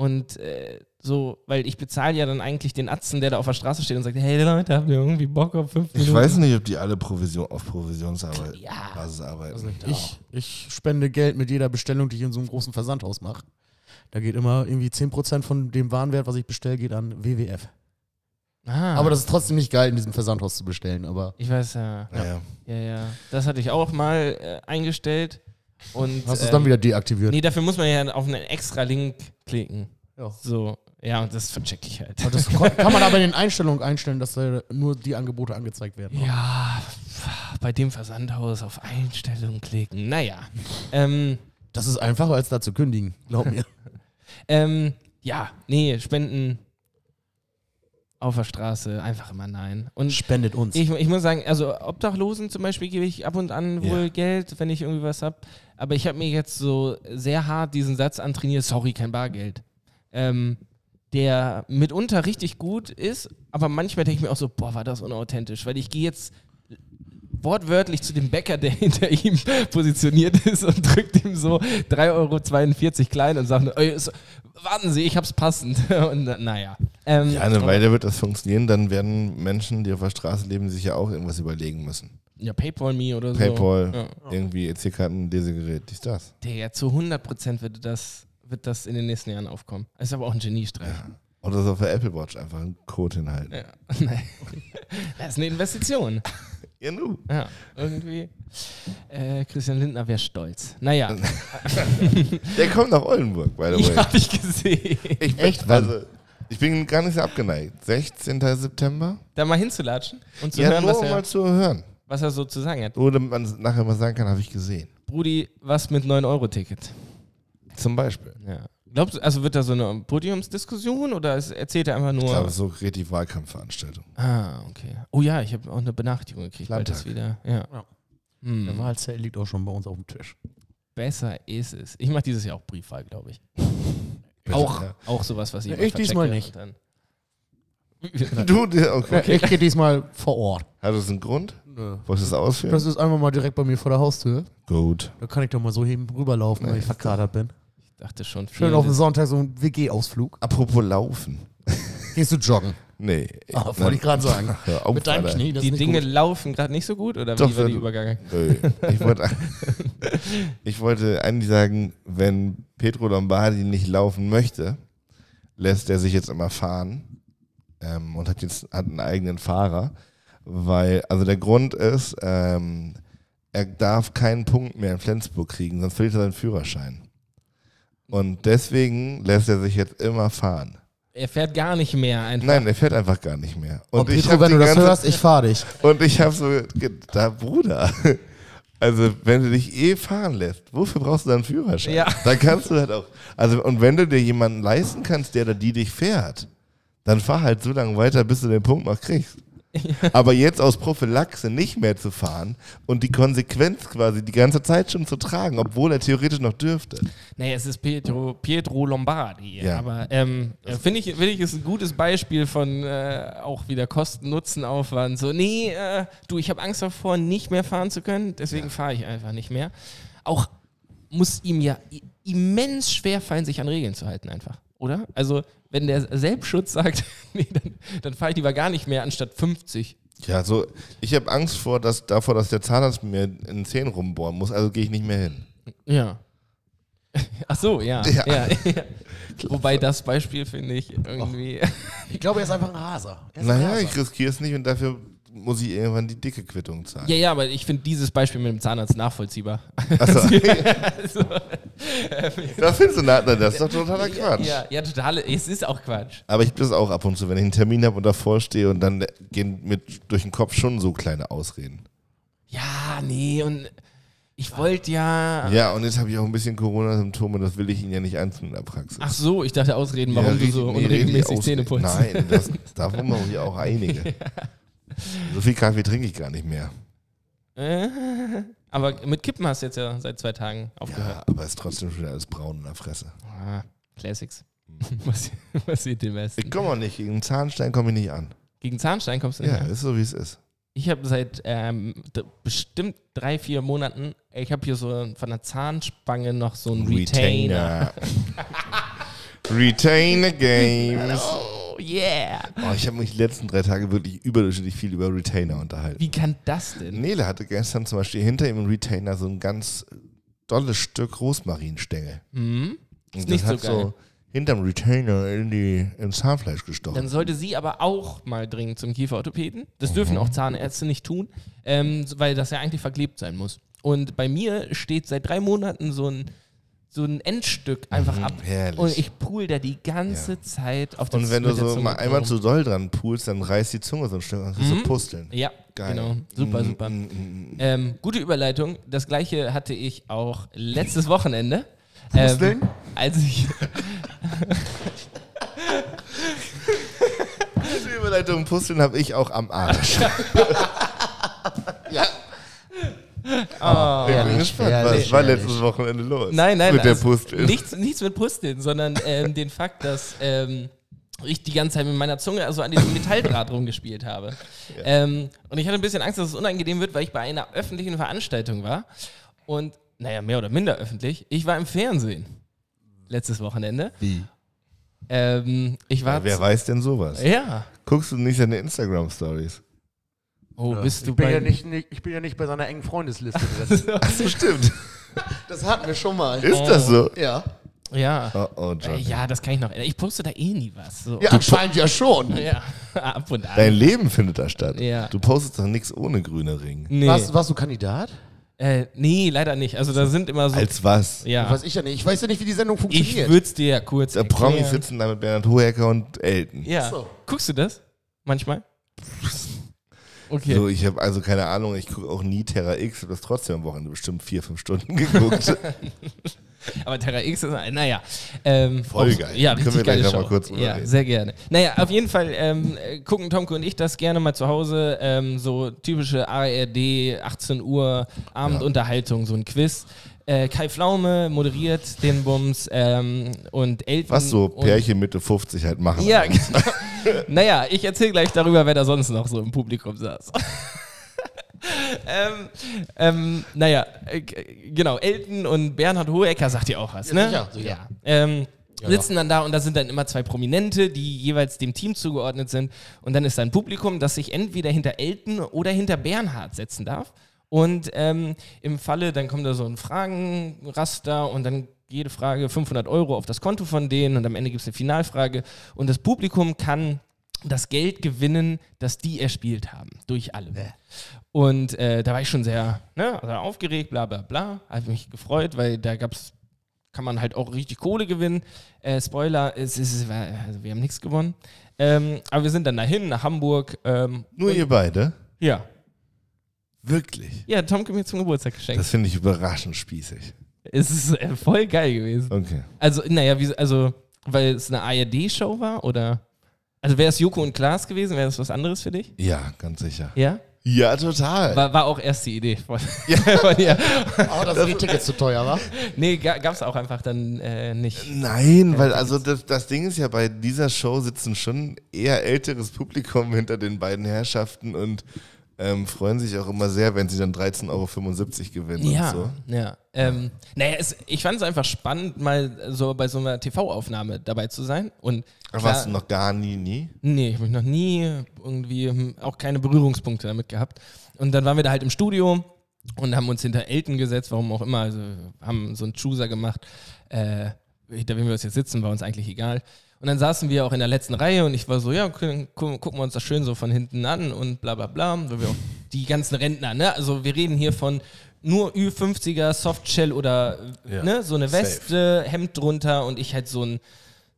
Und äh, so, weil ich bezahle ja dann eigentlich den Atzen, der da auf der Straße steht und sagt, hey Leute, habt ihr irgendwie Bock auf fünf Minuten? Ich weiß nicht, ob die alle Provision auf Provisionsarbeit Ja. Basis arbeiten. Ich, ich spende Geld mit jeder Bestellung, die ich in so einem großen Versandhaus mache. Da geht immer irgendwie 10% von dem Warenwert, was ich bestelle, geht an WWF. Ah, Aber das ist trotzdem nicht geil, in diesem Versandhaus zu bestellen. Aber ich weiß ja. Naja. Ja, ja. Das hatte ich auch mal äh, eingestellt. Und, hast du es ähm, dann wieder deaktiviert. Nee, dafür muss man ja auf einen extra Link klicken. Ja. So, ja, und das vercheck ich halt. Aber das kann man aber in den Einstellungen einstellen, dass da nur die Angebote angezeigt werden. Ja, bei dem Versandhaus auf Einstellungen klicken. Naja. Ähm, Das ist einfacher, als da zu kündigen. Glaub mir. ähm, ja, nee, Spenden auf der Straße, einfach immer nein. Und Spendet uns. Ich, ich muss sagen, also Obdachlosen zum Beispiel gebe ich ab und an wohl Ja. Geld, wenn ich irgendwie was habe. Aber ich habe mir jetzt so sehr hart diesen Satz antrainiert, sorry, kein Bargeld. Ähm, der mitunter richtig gut ist, aber manchmal denke ich mir auch so, boah, war das unauthentisch, weil ich gehe jetzt wortwörtlich zu dem Bäcker, der hinter ihm positioniert ist und drückt ihm so 3,42 Euro klein und sagt, "Ey, es- warten Sie, ich hab's passend. Und äh, naja. Ähm, Ja, eine Weile wird das funktionieren, dann werden Menschen, die auf der Straße leben, sich ja auch irgendwas überlegen müssen. ja, Paypal Me oder so. Paypal, Ja. irgendwie EC-Karten, Lesegerät, dies, das. Der zu 100% wird das, wird das in den nächsten Jahren aufkommen. Ist aber auch ein Geniestreich. Oder so auf der Apple Watch einfach einen Code hinhalten. Ja. Nein. Das ist eine Investition. Ja, nu. Ja, irgendwie. Äh, Christian Lindner wäre stolz. Naja, Der kommt nach Oldenburg, by the way. die habe ich gesehen. Ich, Echt? Wann? Also, ich bin gar nicht so abgeneigt. 16. September? Da mal hinzulatschen und zu ja, hören, nur was er, mal zu hören. was er so zu sagen hat. Damit man nachher mal sagen kann, habe ich gesehen. Brudi, was mit 9-Euro-Ticket? Zum Beispiel. Ja. Glaubst du, also wird da so eine Podiumsdiskussion oder ist- erzählt er einfach nur. Ich glaube, so richtig Wahlkampfveranstaltung. ah, okay. Oh ja, ich habe auch eine Benachrichtigung gekriegt, weil das wieder. Ja. Ja. Hm. Der Wahlzettel liegt auch schon bei uns auf dem Tisch. Besser ist es. Ich mache dieses Jahr auch Briefwahl, glaube ich. Auch, ja. auch sowas, was ich Ja, ich diesmal nicht. Du, okay. Ja, ich gehe diesmal vor Ort. Hat das einen Grund? Wolltest du es ausführen? Das ist einfach mal direkt bei mir vor der Haustür. Gut. Da kann ich doch mal so eben rüberlaufen, weil ich verkatert bin. Ich dachte schon. Schön viel- auf den Sonntag so ein WG-Ausflug. Apropos Laufen. Gehst du joggen? Nee. Ah, wollte ich gerade sagen. Auf, Mit deinem Alter. Knie, das Die Dinge gut. laufen gerade nicht so gut oder Doch, wie war die Übergang? Nö. Ich wollte, ich wollte eigentlich sagen, wenn Pedro Lombardi nicht laufen möchte, lässt er sich jetzt immer fahren ähm, und hat jetzt hat einen eigenen Fahrer, weil, also der Grund ist, ähm, er darf keinen Punkt mehr in Flensburg kriegen, sonst verliert er seinen Führerschein. Und deswegen lässt er sich jetzt immer fahren. Er fährt gar nicht mehr einfach. Nein, er fährt einfach gar nicht mehr. Und ich Pedro, hab wenn die du das hörst, ich fahr dich. und ich habe so gedacht, Bruder, also wenn du dich eh fahren lässt, wofür brauchst du dann einen Führerschein? Ja. Dann kannst du halt auch, also und wenn du dir jemanden leisten kannst, der oder die dich fährt, dann fahr halt so lange weiter, bis du den Punkt noch kriegst. Aber jetzt aus Prophylaxe nicht mehr zu fahren und die Konsequenz quasi die ganze Zeit schon zu tragen, obwohl er theoretisch noch dürfte. Naja, es ist Pietro, Pietro Lombardi. Ja. Aber ähm, äh, finde ich, finde ich, ist ein gutes Beispiel von äh, auch wieder Kosten-Nutzen-Aufwand. So, nee, äh, du, ich habe Angst davor, nicht mehr fahren zu können, deswegen fahre ich einfach nicht mehr. Auch muss ihm ja immens schwer fallen, sich an Regeln zu halten, einfach. Oder? Also, wenn der Selbstschutz sagt, nee, dann, dann fahre ich lieber gar nicht mehr anstatt 50. Ja, so, ich habe Angst vor, dass, davor, dass der Zahnarzt mir in den Zähnen rumbohren muss, also gehe ich nicht mehr hin. Ja. Ach so, ja. Ja. ja. ja. Wobei das Beispiel finde ich irgendwie. Ich glaube, er ist einfach ein. Er ein Naja, ich riskiere es nicht und dafür muss ich irgendwann die dicke Quittung zahlen. Ja, ja, aber ich finde dieses Beispiel mit dem Zahnarzt nachvollziehbar. Achso. also, Das findest du, na, das ist doch totaler Quatsch. ja, ja, total. Es ist auch Quatsch. Aber ich habe das auch ab und zu, wenn ich einen Termin habe und davor stehe und dann gehen mir durch den Kopf schon so kleine Ausreden. Ja, nee, und ich wollte ja. Ja, und jetzt habe ich auch ein bisschen Corona-Symptome, das will ich Ihnen ja nicht einzeln in der Praxis. Ach so, ich dachte Ausreden, warum Ja, du so nee, unregelmäßig Zähne putzt. Nein, das, davon mache ich auch einige. So viel Kaffee trinke ich gar nicht mehr. Aber mit Kippen hast du jetzt ja seit zwei Tagen aufgehört. Ja, aber es ist trotzdem schon alles braun in der Fresse. Ah, Classics. was, was sieht dem besten? Ich komme auch nicht, gegen Zahnstein komme ich nicht an. Gegen Zahnstein kommst du nicht Ja, an? ist so, wie es ist. Ich habe seit ähm, bestimmt drei, vier Monaten, ich habe hier so von der Zahnspange noch so einen Retainer. Retainer Games. Oh, yeah. Oh, ich habe mich die letzten drei Tage wirklich überdurchschnittlich viel über Retainer unterhalten. Wie kann das denn? Nele hatte gestern zum Beispiel hinter ihm im Retainer so ein ganz dolles Stück Rosmarinstängel. Hm? Und nicht das so hat geil. so hinterm Retainer in die, ins Zahnfleisch gestochen. Dann sollte sie aber auch mal dringend zum Kieferorthopäden. Das dürfen Mhm. auch Zahnärzte nicht tun, ähm, weil das ja eigentlich verklebt sein muss. Und bei mir steht seit drei Monaten so ein, so ein Endstück einfach ab. Mhm, herrlich. Und ich pool da die ganze Ja. Zeit auf der Und wenn du so mal einmal zu doll dran pulst, dann reißt die Zunge so ein Stück und Mhm. so Pusteln. Ja, Geil. genau. Super, Mm, super. mm, mm. Ähm, gute Überleitung. Das gleiche hatte ich auch letztes Wochenende. Pusteln? Ähm, als ich. Die Überleitung Pusteln habe ich auch am Arsch. ja, Oh, ich bin gespannt, ehrlich, was war ehrlich. letztes Wochenende los? Nein, nein, Mit der also Pusteln. Nichts, nichts mit Pusteln, sondern ähm, den Fakt, dass ähm, ich die ganze Zeit mit meiner Zunge also an diesem Metalldraht rumgespielt habe. Ähm, und ich hatte ein bisschen Angst, dass es unangenehm wird, weil ich bei einer öffentlichen Veranstaltung war. Und, naja, mehr oder minder öffentlich. Ich war im Fernsehen letztes Wochenende. Wie? Ähm, ich war. Wer weiß denn sowas? Ja. Guckst du nicht seine Instagram-Stories? Oh, bist du ich, bin bei. ja nicht, nicht, ich bin ja nicht bei seiner engen Freundesliste drin. Achso, stimmt. das hatten wir schon mal. Ist das so? Ja. ja. Oh, oh, Äh, Johnny. Ja, das kann ich noch. Ich poste da eh nie was. So. Ja, anscheinend ja schon. Ja, ab und an. Dein Leben findet da statt. Ja. Du postest doch nichts ohne grüne Ring. nee. Warst, warst du Kandidat? Äh, nee, leider nicht. Also da sind immer so. Als was? ja. Weiß ich ja nicht. Ich weiß ja nicht, wie die Sendung Ich funktioniert. würde es dir ja kurz. Der Promis sitzen da mit Bernhard Hohecker und Elton. Ja. So. Guckst du das? Manchmal? Okay. So, ich habe also keine Ahnung, ich gucke auch nie Terra X, habe das trotzdem am Wochenende bestimmt vier, fünf Stunden geguckt. Aber Terra X ist, naja. Ähm, Voll auch- geil. Ja, Können wir gleich geile noch mal Show. kurz Ja, reden. sehr gerne. Naja, auf jeden Fall ähm, äh, gucken Tomke und ich das gerne mal zu Hause. Ähm, so typische ARD, 18 Uhr, Abendunterhaltung, so ein Quiz. Äh, Kai Pflaume moderiert den Bums ähm, und Elton. Was so Pärchen Mitte 50 halt machen. Ja, genau. naja, ich erzähle gleich darüber, wer da sonst noch so im Publikum saß. ähm, ähm, naja, äh, genau, Elton und Bernhard Hohecker sagt ihr auch was, ne? sicher, sicher. Ja. Ähm, Ja, sitzen dann da und da sind dann immer zwei Prominente, die jeweils dem Team zugeordnet sind. Und dann ist da ein Publikum, das sich entweder hinter Elton oder hinter Bernhard setzen darf. Und ähm, im Falle, dann kommt da so ein Fragenraster und dann jede Frage 500 Euro auf das Konto von denen und am Ende gibt es eine Finalfrage. Und das Publikum kann das Geld gewinnen, das die erspielt haben, durch alle. Und äh, da war ich schon sehr ne, also aufgeregt, bla bla bla. Habe mich gefreut, weil da gab's, kann man halt auch richtig Kohle gewinnen. Äh, Spoiler, es ist, also wir haben nichts gewonnen. Ähm, aber wir sind dann dahin, nach Hamburg. Ähm, Nur ihr beide? Ja. Wirklich? Ja, Tom hat mir zum Geburtstag geschenkt. Das finde ich überraschend spießig. es ist äh, voll geil gewesen. Okay. Also, naja, wie, also, weil es eine ARD-Show war oder? Also wäre es Joko und Klaas gewesen, wäre das was anderes für dich? Ja, ganz sicher. Ja? Ja, total. War, war auch erst die Idee von, von ihr. Oh, das sind die Tickets zu teuer, wa? Nee, ga, gab's auch einfach dann äh, nicht. Nein, weil also das, das Ding ist ja, bei dieser Show sitzen schon eher älteres Publikum hinter den beiden Herrschaften und ähm, freuen sich auch immer sehr, wenn sie dann 13,75 Euro gewinnen Ja, und so. ja. Ähm, naja, es, ich fand es einfach spannend, mal so bei so einer TV-Aufnahme dabei zu sein. Und klar- warst du noch gar nie, nie? Nee, ich habe noch nie irgendwie hm, auch keine Berührungspunkte damit gehabt. Und dann waren wir da halt im Studio und haben uns hinter Elton gesetzt, warum auch immer. Also haben so einen Chooser gemacht. Äh, hinter wem wir uns jetzt sitzen, war uns eigentlich egal. Und dann saßen wir auch in der letzten Reihe und ich war so, ja, gu gucken wir uns das schön so von hinten an und bla bla bla. Weil wir auch die ganzen Rentner, ne? Also wir reden hier von nur Ü50er, Softshell oder Ja, ne, so eine safe. Weste, Hemd drunter und ich halt so ein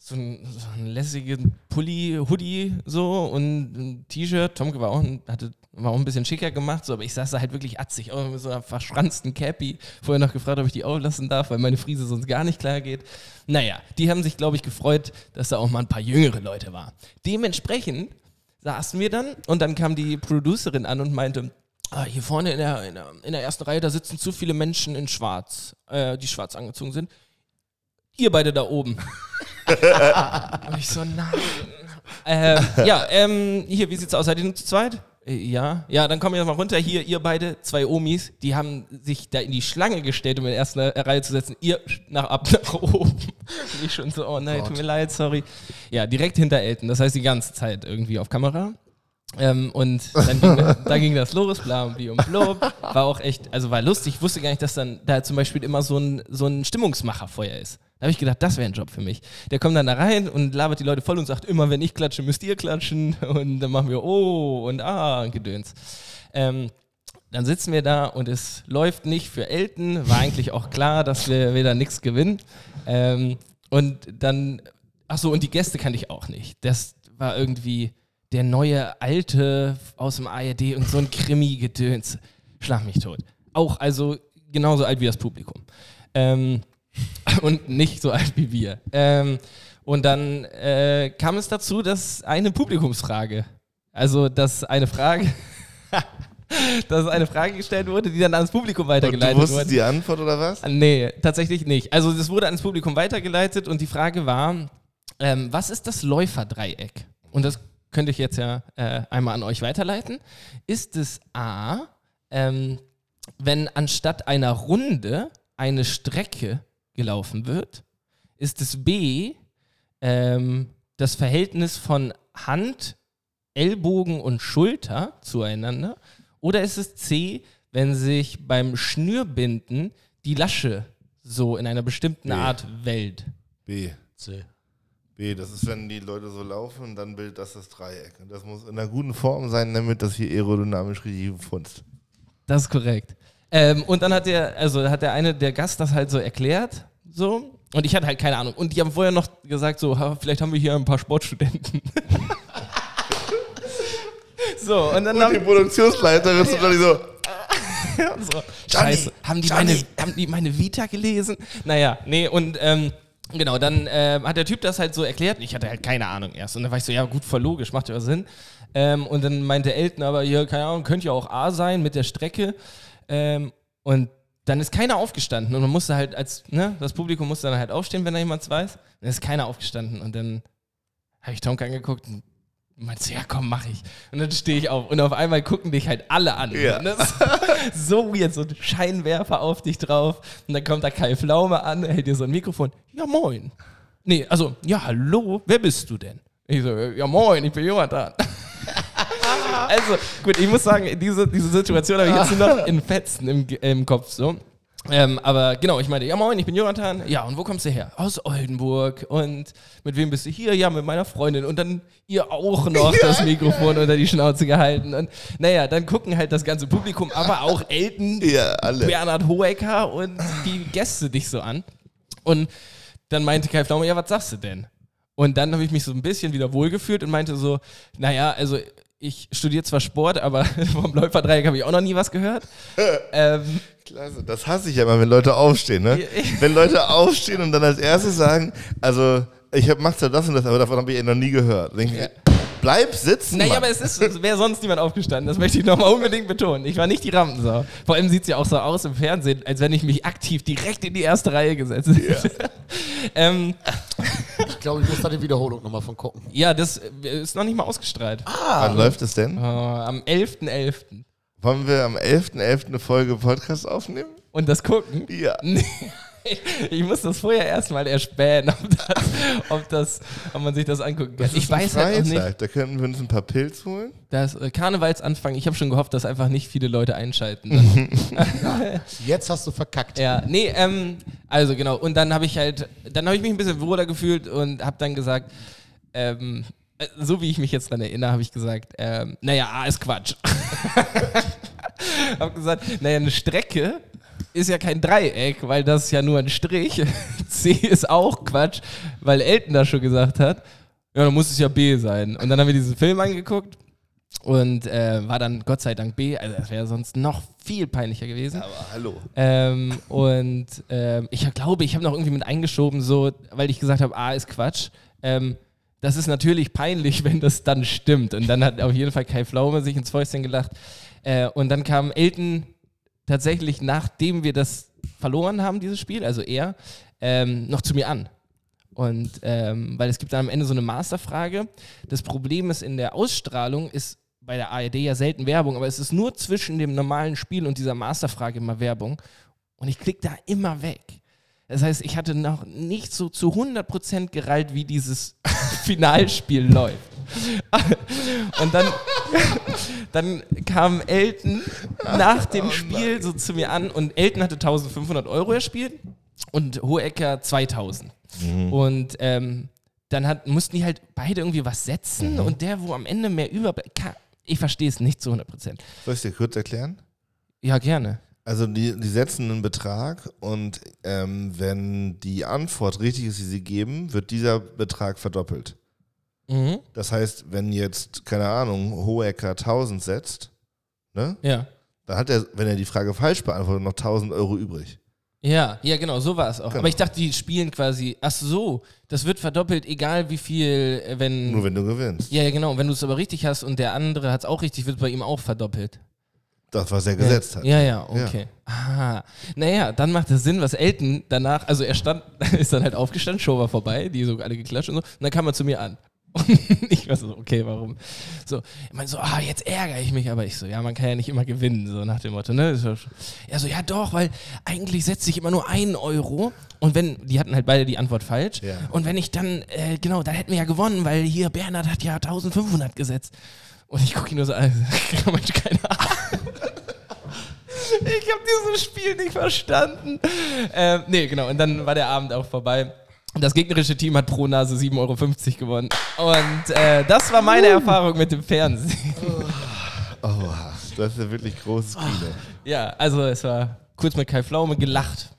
so ein, so ein lässigen Pulli, Hoodie so und ein T-Shirt. Tomke war auch, hatte, war auch ein bisschen schicker gemacht, so, aber ich saß da halt wirklich atzig, auch mit so einer verschranzten Cappy. Vorher noch gefragt, ob ich die auflassen darf, weil meine Frise sonst gar nicht klar geht. Naja, die haben sich, glaube ich, gefreut, dass da auch mal ein paar jüngere Leute waren. Dementsprechend saßen wir dann und dann kam die Producerin an und meinte, ah, hier vorne in der, in, der, in der ersten Reihe, da sitzen zu viele Menschen in schwarz, äh, die schwarz angezogen sind. Ihr beide da oben. Und ich so, nein. Ähm, ja, ähm, hier, wie sieht's aus? Seid ihr nur zu zweit? Äh, Ja, ja, dann kommen wir mal runter. Hier, ihr beide, zwei Omis, die haben sich da in die Schlange gestellt, um in der ersten Reihe zu setzen. Ihr nach ab nach oben. Und ich schon so, oh nein, tut mir leid, sorry. Ja, direkt hinter Elton. Das heißt die ganze Zeit irgendwie auf Kamera. Ähm, und dann ging, da ging das los, bla und und blub. War auch echt, also war lustig. Ich wusste gar nicht, dass dann da zum Beispiel immer so ein, so ein Stimmungsmacherfeuer ist. Da habe ich gedacht, das wäre ein Job für mich. Der kommt dann da rein und labert die Leute voll und sagt, immer wenn ich klatsche, müsst ihr klatschen. Und dann machen wir oh und ah und Gedöns. Ähm, dann sitzen wir da und es läuft nicht für Elton. War eigentlich auch klar, dass wir wieder nichts gewinnen. Ähm, und dann, ach so, und die Gäste kannte ich auch nicht. Das war irgendwie der neue Alte aus dem ARD und so ein Krimi-Gedöns. Schlag mich tot. Auch also genauso alt wie das Publikum. Ähm, und nicht so alt wie wir. Ähm, und dann äh, kam es dazu, dass eine Publikumsfrage, also dass eine Frage, dass eine Frage gestellt wurde, die dann ans Publikum Und du weitergeleitet wusstest wurde. die Antwort oder was? Nee, tatsächlich nicht. Also das wurde ans Publikum weitergeleitet und die Frage war, Ähm, was ist das Läuferdreieck? Und das könnte ich jetzt ja äh, einmal an euch weiterleiten. Ist es A, ähm, wenn anstatt einer Runde eine Strecke gelaufen wird? Ist es B, ähm, das Verhältnis von Hand, Ellbogen und Schulter zueinander? Oder ist es C, wenn sich beim Schnürbinden die Lasche so in einer bestimmten B. Art wellt? B. C. B, das ist, wenn die Leute so laufen und dann bildet das das Dreieck. Und das muss in einer guten Form sein, damit das hier aerodynamisch richtig funzt. Das ist korrekt. Ähm, und dann hat der, also hat der eine, der Gast das halt so erklärt, so. Und ich hatte halt keine Ahnung. Und die haben vorher noch gesagt, so, ha, vielleicht haben wir hier ein paar Sportstudenten. so, und dann Und die haben, Produktionsleiterin ist dann so, so, Scheiße, haben die, meine, haben die meine Vita gelesen? Naja, nee, und ähm, genau, dann äh, hat der Typ das halt so erklärt. Ich hatte halt keine Ahnung erst. Und dann war ich so, ja gut, voll logisch, macht ja Sinn. Ähm, und dann meinte Elton aber, hier, keine Ahnung, könnte ja auch A sein mit der Strecke. Ähm, und dann ist keiner aufgestanden und man musste halt als, ne, das Publikum musste dann halt aufstehen, wenn da jemand weiß. Dann ist keiner aufgestanden und dann habe ich Tonk angeguckt und meinte, ja komm, mach ich. Und dann stehe ich auf und auf einmal gucken dich halt alle an. Ja. So weird, so ein Scheinwerfer auf dich drauf und dann kommt da Kai Pflaume an, hält dir so ein Mikrofon. Ja moin. Nee, also, ja hallo, wer bist du denn? Ich so, ja moin, ich bin Jonathan. Also, gut, ich muss sagen, diese, diese Situation habe ich jetzt nur noch in Fetzen im, im Kopf so. Ähm, aber genau, ich meinte, ja moin, ich bin Jonathan. Ja, und wo kommst du her? Aus Oldenburg. Und mit wem bist du hier? Ja, mit meiner Freundin. Und dann ihr auch noch das Mikrofon unter die Schnauze gehalten. Und naja, dann gucken halt das ganze Publikum, aber auch Elton, ja. Bernhard Hoeker und die Gäste dich so an. Und dann meinte Kai Pflaume, ja, was sagst du denn? Und dann habe ich mich so ein bisschen wieder wohlgefühlt und meinte so, naja, also ich studiere zwar Sport, aber vom Läuferdreieck habe ich auch noch nie was gehört. ähm, Klasse, das hasse ich ja immer, wenn Leute aufstehen, ne? Ja. Wenn Leute aufstehen und dann als erstes sagen, also ich mach's ja das und das, aber davon habe ich eh noch nie gehört. Dann denk ich, Ja. Bleib sitzen. naja, Mann. aber es ist, es wäre sonst niemand aufgestanden. Das möchte ich nochmal unbedingt betonen. Ich war nicht die Rampensau. Vor allem sieht es ja auch so aus im Fernsehen, als wenn ich mich aktiv direkt in die erste Reihe gesetzt hätte. ähm, Ich glaube, ich muss da die Wiederholung nochmal von gucken. ja, das äh, ist noch nicht mal ausgestrahlt. Wann läuft es denn? Äh, am 11.11. Wollen wir am 11.11. eine Folge Podcast aufnehmen? Und das gucken? Ja. Ich muss das vorher erstmal erspähen, ob, das, ob, das, ob man sich das angucken kann. Das Ich weiß halt auch nicht. Da könnten wir uns ein paar Pilz holen. Das äh, Karnevalsanfang, ich habe schon gehofft, dass einfach nicht viele Leute einschalten. Dann. Jetzt hast du verkackt. ja, nee, ähm, also genau. Und dann habe ich halt, dann habe ich mich ein bisschen wohler gefühlt und habe dann gesagt, ähm, äh, so wie ich mich jetzt dann erinnere, habe ich gesagt, ähm, naja, A ist Quatsch. habe gesagt, naja, eine Strecke ist ja kein Dreieck, weil das ist ja nur ein Strich. C ist auch Quatsch, weil Elton das schon gesagt hat. Ja, dann muss es ja B sein. Und dann haben wir diesen Film angeguckt und äh, war dann Gott sei Dank B. Also das wäre sonst noch viel peinlicher gewesen. Aber hallo. Ähm, und ähm, ich glaube, ich habe noch irgendwie mit eingeschoben, so, weil ich gesagt habe, A ist Quatsch. Ähm, das ist natürlich peinlich, wenn das dann stimmt. Und dann hat auf jeden Fall Kai Pflaume sich ins Fäustchen gelacht. Äh, und dann kam Elton tatsächlich, nachdem wir das verloren haben, dieses Spiel, also er, ähm, noch zu mir an. Und ähm, weil es gibt dann am Ende so eine Masterfrage. Das Problem ist, in der Ausstrahlung ist bei der ARD ja selten Werbung, aber es ist nur zwischen dem normalen Spiel und dieser Masterfrage immer Werbung. Und ich klicke da immer weg. Das heißt, ich hatte noch nicht so zu 100% gereilt, wie dieses Finalspiel läuft. Und dann, dann kam Elton nach dem Spiel so zu mir an und Elton hatte 1500 Euro erspielt und Hohecker 2000. Und ähm, dann hat, mussten die halt beide irgendwie was setzen und der, wo am Ende mehr über... Ich verstehe es nicht zu 100%. Soll ich dir kurz erklären? Ja, gerne. Also die, die setzen einen Betrag und ähm, wenn die Antwort richtig ist, die sie geben, wird dieser Betrag verdoppelt. Mhm. Das heißt, wenn jetzt, keine Ahnung, Hohecker 1000 setzt, ne, Ja. dann hat er, wenn er die Frage falsch beantwortet, noch 1000 Euro übrig. Ja, ja, genau, so war es auch. Genau. Aber ich dachte, die spielen quasi, ach so, das wird verdoppelt, egal wie viel, äh, wenn. Nur wenn du gewinnst. ja, ja, genau. Wenn du es aber richtig hast und der andere hat es auch richtig, wird bei ihm auch verdoppelt. Das, was er gesetzt hat. Ja, ja, okay. Ah, naja, dann macht es Sinn, was Elton danach, also er stand, ist dann halt aufgestanden, Show war vorbei, die so alle geklatscht und so, und dann kam er zu mir an. Und ich war so, okay, warum? So, ich meine so, ah, jetzt ärgere ich mich, aber ich so, ja, man kann ja nicht immer gewinnen, so nach dem Motto, ne? Er so, ja doch, weil eigentlich setze ich immer nur einen Euro und wenn, die hatten halt beide die Antwort falsch Ja. und wenn ich dann, äh, genau, dann hätten wir ja gewonnen, weil hier Bernhard hat ja 1500 gesetzt. Und ich gucke ihn nur so an, Mensch, keine Ahnung. Ich habe dieses Spiel nicht verstanden. Ähm, nee, genau. Und dann war der Abend auch vorbei. Das gegnerische Team hat pro Nase 7,50 Euro gewonnen. Und äh, das war meine Erfahrung mit dem Fernsehen. Oh, das ist ja wirklich großes Kino. Ja, also es war kurz mit Kai Pflaume gelacht.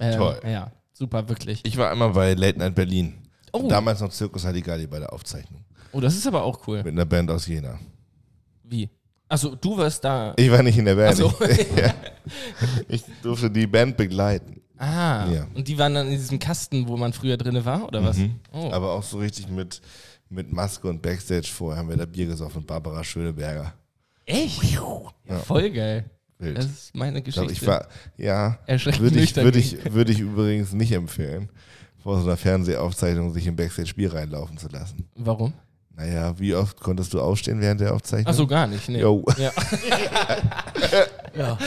Ähm, Toll. Ja, super, wirklich. Ich war einmal bei Late Night Berlin. Oh. Damals noch Zirkus Halligalli bei der Aufzeichnung. Oh, das ist aber auch cool. Mit einer Band aus Jena. Wie? Achso, du warst da. Ich war nicht in der Band. So. Ich, ja. ich durfte die Band begleiten. Ah, Ja. und die waren dann in diesem Kasten, wo man früher drin war, oder was? Oh. Aber auch so richtig mit, mit Maske und Backstage vorher haben wir da Bier gesoffen mit Barbara Schöneberger. Echt? Ja, voll geil. Wild. Das ist meine Ich Geschichte. ich war, ja, würde ich, würde ich, würde ich übrigens nicht empfehlen, vor so einer Fernsehaufzeichnung sich im Backstage Bier reinlaufen zu lassen. Warum? Naja, wie oft konntest du aufstehen während der Aufzeichnung? Ach so, gar nicht. Nee. Jo. Ja. Ja.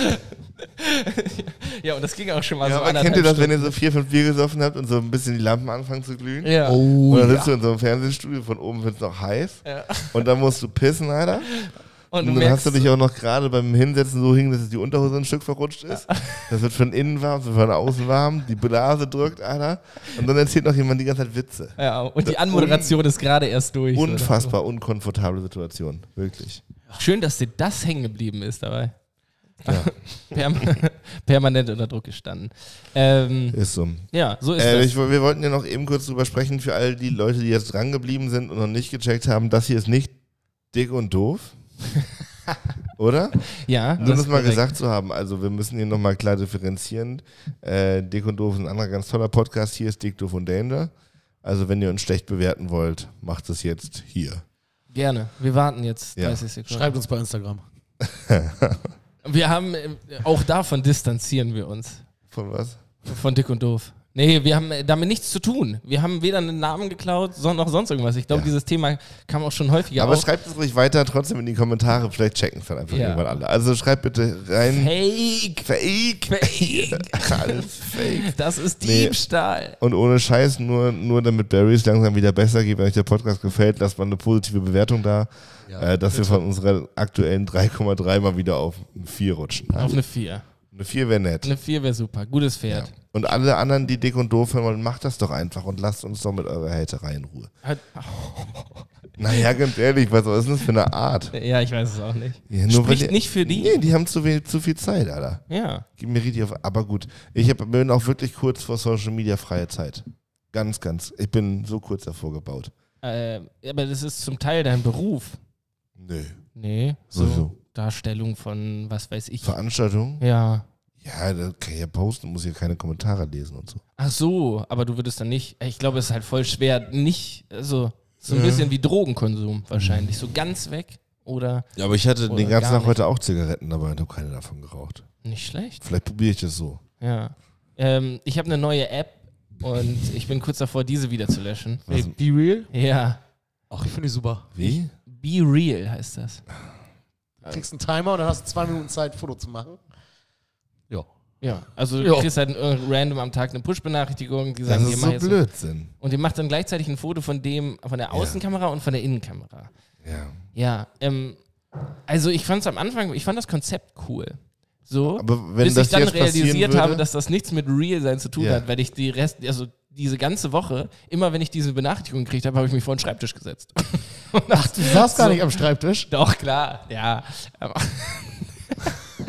ja, und das ging auch schon mal Ja, so aber kennt ihr das, wenn Stunden. ihr so vier, fünf Bier gesoffen habt und so ein bisschen die Lampen anfangen zu glühen? Ja. Oh, Und dann ja. sitzt du in so einem Fernsehstudio, von oben wird es noch heiß. Ja. Und dann musst du pissen, Alter. Und Und dann hast du dich auch noch gerade beim Hinsetzen so hin, dass die Unterhose ein Stück verrutscht ist. Das wird von innen warm, so von außen warm. Die Blase drückt, Alter. Und dann erzählt noch jemand die ganze Zeit Witze. ja, und die Anmoderation ist gerade erst durch. oder? Unfassbar unkomfortable Situation. Wirklich. Schön, dass dir das hängen geblieben ist dabei. Perm permanent unter Druck gestanden. Ähm, Ist so. ja, so ist Äh, das. ich, wir wollten ja noch eben kurz drüber sprechen für all die Leute, die jetzt dran geblieben sind und noch nicht gecheckt haben. Das hier ist nicht dick und doof. Oder? ja, Nur das das ist mal gesagt zu haben. Also wir müssen hier nochmal klar differenzieren. Äh, Dick und Doof ist ein anderer ganz toller Podcast. Hier ist Dick, Doof und Danger. Also wenn ihr uns schlecht bewerten wollt, macht es jetzt hier. Gerne. Wir warten jetzt Ja. 30 Sekunden. Schreibt uns bei Instagram. Wir haben, äh, auch davon distanzieren wir uns. Von was? Von Dick und Doof. Nee, wir haben äh, damit nichts zu tun. Wir haben weder einen Namen geklaut, sondern noch sonst irgendwas. Ich glaube, Ja. dieses Thema kam auch schon häufiger Aber auf. schreibt es ruhig weiter trotzdem in die Kommentare. Vielleicht checken es dann einfach Ja. irgendwann alle. Also schreibt bitte rein. Fake! Fake. Fake! Alles fake. Das ist Nee. Diebstahl. Und ohne Scheiß, nur, nur damit Barry es langsam wieder besser geht, wenn euch der Podcast gefällt, lasst mal eine positive Bewertung da, Ja, äh, dass wir von unserer aktuellen 3,3 mal wieder auf eine 4 rutschen. Auf eine 4. Eine 4 wäre nett. Eine 4 wäre super. Gutes Ja. Pferd. Und alle anderen, die dick und doof hören wollen, macht das doch einfach und lasst uns doch mit eurer Haterei in Ruhe. Hat- Naja, ganz ehrlich, was ist denn das für eine Art? Ja, ich weiß es auch nicht. Ja, Spricht die- nicht für die? Nee, die haben zu, wenig, zu viel Zeit, Alter. Ja. Gib mir richtig auf. Aber gut, ich hab, bin auch wirklich kurz vor Social Media freie Zeit. Ganz, ganz. Ich bin so kurz davor gebaut. Äh, aber das ist zum Teil dein Beruf. Nö. Nee. So Wieso? Darstellung von was weiß ich. Veranstaltung? Ja. Ja, das kann ich ja posten, muss ja keine Kommentare lesen und so. Ach so, aber du würdest dann nicht. Ich glaube, es ist halt voll schwer, nicht. Also, so ein Ja. bisschen wie Drogenkonsum wahrscheinlich. So ganz weg oder Ja, aber ich hatte den ganzen Tag heute auch Zigaretten dabei und habe keine davon geraucht. nicht schlecht. Vielleicht probiere ich das so. Ja. Ähm, ich habe eine neue App und ich bin kurz davor, diese wieder zu löschen. Was- Be real? Ja. Ach, ich finde die super. Wie? Be real heißt das. Du kriegst einen Timer und dann hast du zwei Minuten Zeit, ein Foto zu machen. Ja. Ja, also du Ja. kriegst halt äh, random am Tag eine Push-Benachrichtigung, die Das sagen, ist hier so Blödsinn. Und ihr macht dann gleichzeitig ein Foto von dem, von der Außenkamera und von der Innenkamera. Ja. Ja, ähm, also ich fand es am Anfang, ich fand das Konzept cool. So, Aber wenn bis das ich dann realisiert würde, habe, dass das nichts mit Real sein zu tun Ja. hat, weil ich die Rest, also diese ganze Woche, immer wenn ich diese Benachrichtigung gekriegt habe, habe ich mich vor den Schreibtisch gesetzt. Ach, du saßt gar So. nicht am Schreibtisch. Doch, klar, ja.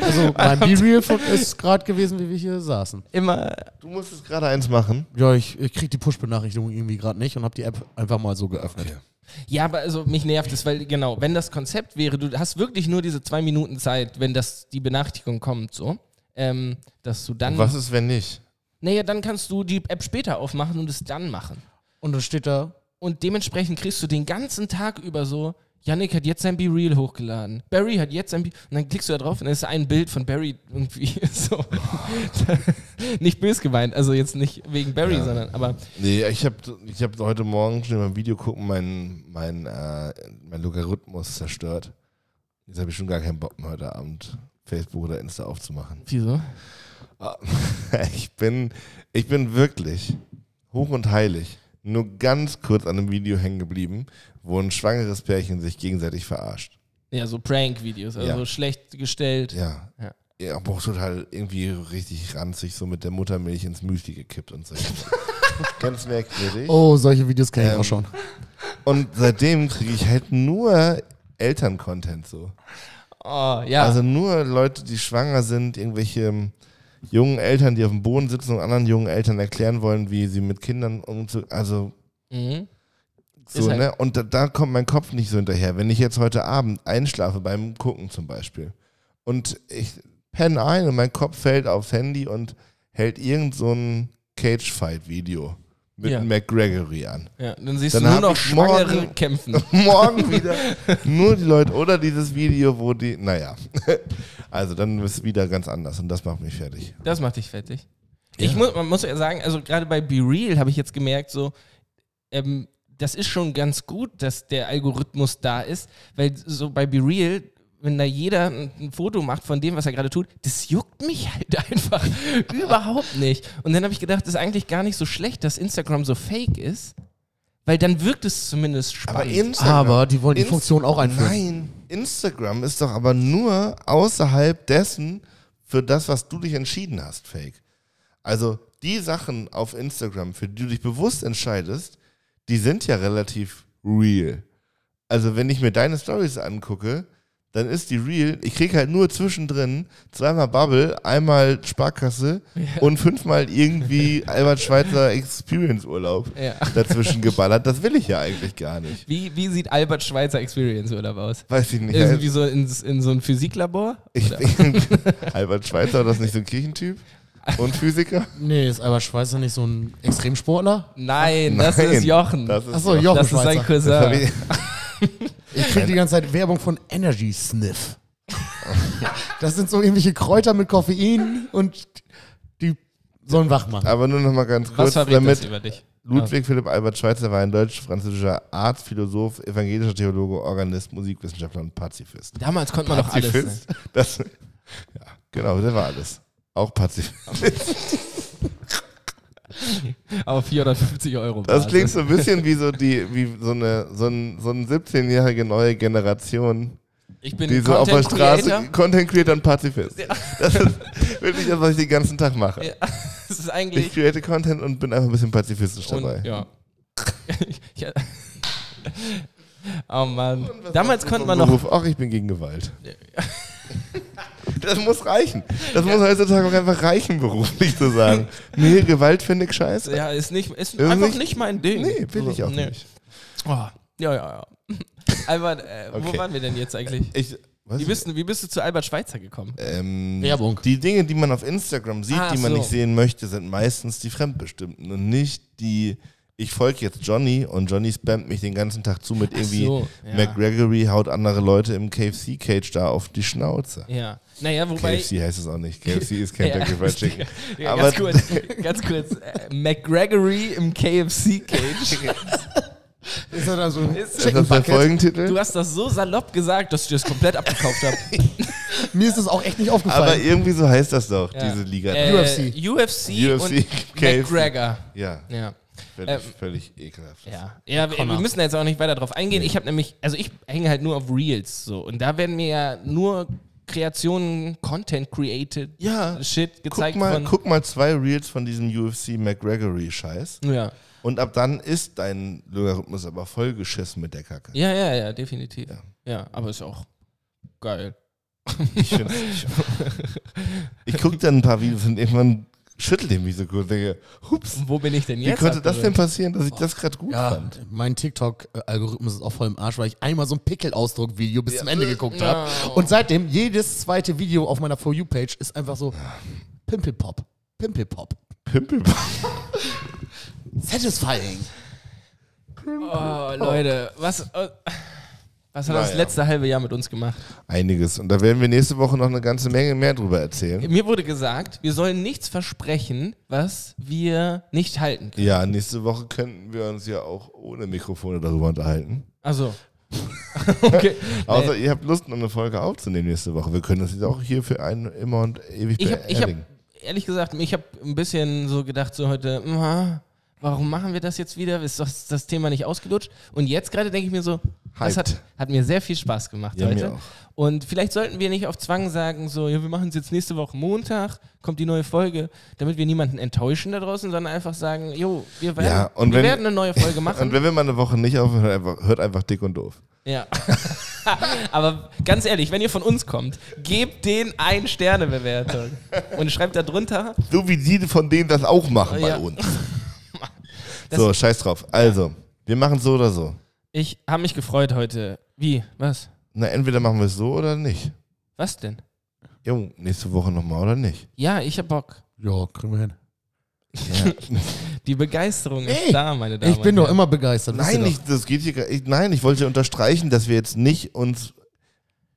Also mein Be Real von- ist gerade gewesen, wie wir hier saßen. immer, du musstest gerade eins machen. Ja, ich, ich krieg die Push-Benachrichtigung irgendwie gerade nicht und habe die App einfach mal so geöffnet. ja, aber also mich nervt es, weil genau, wenn das Konzept wäre, du hast wirklich nur diese zwei Minuten Zeit, wenn das die Benachrichtigung kommt, so, ähm, dass du dann, Und was ist, wenn nicht? naja, dann kannst du die App später aufmachen und es dann machen. Und dann steht da, Und dementsprechend kriegst du den ganzen Tag über so, Yannick hat jetzt sein Be Real hochgeladen. Barry hat jetzt sein Be Und dann klickst du da drauf und dann ist ein Bild von Barry irgendwie so. nicht bös gemeint, also jetzt nicht wegen Barry, Ja. sondern aber Nee, ich habe ich hab heute Morgen schon beim Video gucken mein, mein, äh, mein Logarithmus zerstört. Jetzt habe ich schon gar keinen Bock mehr heute Abend Facebook oder Insta aufzumachen. wieso? Ich bin, ich bin wirklich hoch und heilig nur ganz kurz an einem Video hängen geblieben, wo ein schwangeres Pärchen sich gegenseitig verarscht. Ja, so Prank-Videos, also Ja. so schlecht gestellt. Ja. Ja. Ja, aber auch total irgendwie richtig ranzig, so mit der Muttermilch ins Müsli gekippt und so. Ganz merkwürdig. Oh, solche Videos kenne ich Ähm, auch schon. Und seitdem kriege ich halt nur Eltern-Content so. Oh, ja. Also nur Leute, die schwanger sind, irgendwelche ähm, jungen Eltern, die auf dem Boden sitzen und anderen jungen Eltern erklären wollen, wie sie mit Kindern umzugehen. Also mhm. so, halt- ne? Und da, da kommt mein Kopf nicht so hinterher. Wenn ich jetzt heute Abend einschlafe beim Gucken zum Beispiel und ich penne ein und mein Kopf fällt aufs Handy und hält irgend so ein Cage-Fight-Video mit Ja. McGregory an. Ja, dann siehst Dann du nur noch Schwangere morgen- kämpfen. Morgen wieder nur die Leute oder dieses Video, wo die, naja, also dann ist es wieder ganz anders und das macht mich fertig. Das macht dich fertig. Ich muss, man muss ja sagen, also gerade bei Be Real habe ich jetzt gemerkt, so, ähm, das ist schon ganz gut, dass der Algorithmus da ist, weil so bei Be Real, wenn da jeder ein, ein Foto macht von dem, was er gerade tut, das juckt mich halt einfach überhaupt nicht. Und dann habe ich gedacht, das ist eigentlich gar nicht so schlecht, dass Instagram so fake ist, weil dann wirkt es zumindest Aber spannend. Instagram, Aber die wollen die Inst- Funktion auch einführen. Nein, Instagram ist doch aber nur außerhalb dessen für das, was du dich entschieden hast, Fake. Also die Sachen auf Instagram, für die du dich bewusst entscheidest, die sind ja relativ real. Also wenn ich mir deine Stories angucke, dann ist die real. Ich kriege halt nur zwischendrin zweimal Bubble, einmal Sparkasse und fünfmal irgendwie Albert Schweitzer Experience Urlaub Ja. dazwischen geballert. Das will ich ja eigentlich gar nicht. Wie, wie sieht Albert Schweitzer Experience Urlaub aus? Weiß ich nicht. Irgendwie so in, in so ein Physiklabor? Ich bin Albert Schweitzer, war das nicht so ein Kirchentyp? Und Physiker? Nee, ist Albert Schweitzer nicht so ein Extremsportler? Nein, das Nein, ist Jochen. Das Das, ist Achso, Jochen. Jochen ist sein. Das Cousin. ich, Ich krieg die ganze Zeit Werbung von Energy Sniff. Das sind so irgendwelche Kräuter mit Koffein und die sollen wach machen. aber nur noch mal ganz Was kurz, verrät das damit über dich? Ludwig Philipp Albert Schweitzer war ein deutsch-französischer Arzt, Philosoph, evangelischer Theologe, Organist, Musikwissenschaftler und Pazifist. Damals konnte man doch alles. Ne? Pazifist? Das, ja, genau, der war alles. Auch Pazifist. Aber 450 Euro. Das klingt so ein bisschen wie so die, wie so eine, so ein, so ein 17-jährige neue Generation, Ich bin die so auf der Straße Creator. Content Creator und Pazifist. Das ist wirklich das, was ich den ganzen Tag mache. Ja, das ist Ich eigentlich. create Content und bin einfach ein bisschen pazifistisch dabei. Und, ja. ja. Oh Mann. Damals konnte man noch. Beruf, ach, ich bin gegen Gewalt. Das muss reichen. Das muss heutzutage auch einfach reichen, beruflich zu sagen. Nee, Gewalt finde ich scheiße. Ja, ist, nicht, ist Ist einfach nicht- nicht mein Ding. Nee, will ich auch Nee. nicht. Oh, ja, ja, ja. Albert, äh, wo Okay. waren wir denn jetzt eigentlich? Ich, was? Wie bist, du- wie bist du zu Albert Schweitzer gekommen? ähm, Werbung. Die Dinge, die man auf Instagram sieht, Ah, die man so. nicht sehen möchte, sind meistens die Fremdbestimmten und nicht die. Ich folge jetzt Johnny und Johnny spammt mich den ganzen Tag zu mit irgendwie so, ja. McGregory haut andere Leute im KFC-Cage da auf die Schnauze. Ja. Naja, wobei. KFC heißt es auch nicht. KFC ist Kentucky Fried Chicken. Ja, Aber ganz kurz, ganz kurz. Äh, McGregory im KFC-Cage. Ist er dann so ein ist Chicken das der Bucket? Folgentitel? Du hast das so salopp gesagt, dass ich das komplett abgekauft habe. Mir ist das auch echt nicht Aber aufgefallen. irgendwie so heißt das doch, Ja. diese Liga. Äh, UFC. UFC, UFC, und KFC. McGregor. Ja, Ja. völlig, Ähm, völlig ekelhaft. Ja, ja wir, müssen da jetzt auch nicht weiter drauf eingehen. Ich habe nämlich, also ich hänge halt nur auf Reels so und da werden mir ja nur Kreationen, Content created, Ja, Shit gezeigt guck mal, guck mal zwei Reels von diesem UFC McGregory-Scheiß. Ja. Und ab dann ist dein Logarithmus aber vollgeschissen mit der Kacke. ja, ja, ja, definitiv. Ja. Ja, aber ist auch geil. Ich, ich gucke dann ein paar Videos und irgendwann schüttelt ich mich so kurz und denke, hups, Und wo bin ich denn wie jetzt? konnte das denn passieren, dass ich das gerade gut Ja, fand? mein TikTok-Algorithmus ist auch voll im Arsch, weil ich einmal so ein Pickelausdruck-Video bis zum Ende geguckt Ja. habe. Und seitdem, jedes zweite Video auf meiner For You-Page ist einfach so Pimpelpop. Pimpelpop. Pimpel. Satisfying. Oh, Leute, was. äh, Was hat das Naja. letzte halbe Jahr mit uns gemacht? Einiges. Und da werden wir nächste Woche noch eine ganze Menge mehr drüber erzählen. Mir wurde gesagt, wir sollen nichts versprechen, was wir nicht halten können. Ja, nächste Woche könnten wir uns ja auch ohne Mikrofone darüber unterhalten. Also. okay. Außer ihr habt Lust, noch eine Folge aufzunehmen nächste Woche. Wir können das jetzt auch hier für einen immer und ewig Ich habe, ich hab, ehrlich gesagt, ich habe ein bisschen so gedacht, so heute, "Mha, warum machen wir das jetzt wieder? Ist doch das Thema nicht ausgelutscht? Und jetzt gerade denke ich mir so, das hat, Hyped. hat mir sehr viel Spaß gemacht Ja, heute. Und vielleicht sollten wir nicht auf Zwang sagen, so, ja, wir machen es jetzt nächste Woche Montag, kommt die neue Folge, damit wir niemanden enttäuschen da draußen, sondern einfach sagen, jo, wir werden, Ja, wir wenn- werden eine neue Folge machen. Und wenn wir mal eine Woche nicht aufhören, hört einfach, hört einfach dick und doof. Ja. Aber ganz ehrlich, wenn ihr von uns kommt, gebt den ein Sterne Bewertung und schreibt da drunter. So wie die von denen das auch machen bei Ja. uns. Das- so, scheiß drauf. Also, wir machen so oder so. Ich habe mich gefreut heute. Wie? Was? Na, entweder machen wir es so oder nicht. Was denn? Jo, nächste Woche nochmal oder nicht. Ja, ich hab Bock. Ja, kriegen wir hin. Ja. Die Begeisterung Nee, ist da, meine Damen Ich bin doch immer begeistert. wisst ihr nein, doch. ich, das geht hier gar ich, Nein, ich wollte unterstreichen, dass wir jetzt nicht uns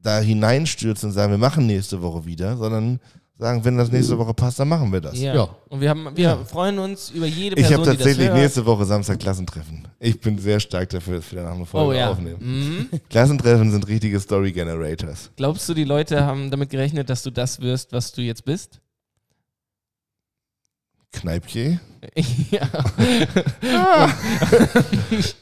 da hineinstürzen und sagen, wir machen nächste Woche wieder, sondern sagen, wenn das nächste Woche passt, dann machen wir das. Ja. Ja. Und wir, haben, wir freuen uns über jede Ich Person, habe die das tatsächlich hört. nächste Woche Samstag Klassentreffen. Ich bin sehr stark dafür, dass wir danach eine Folge Oh ja. aufnehmen. Mhm. Klassentreffen sind richtige Story Generators. Glaubst du, die Leute haben damit gerechnet, dass du das wirst, was du jetzt bist? Kneipje. ja.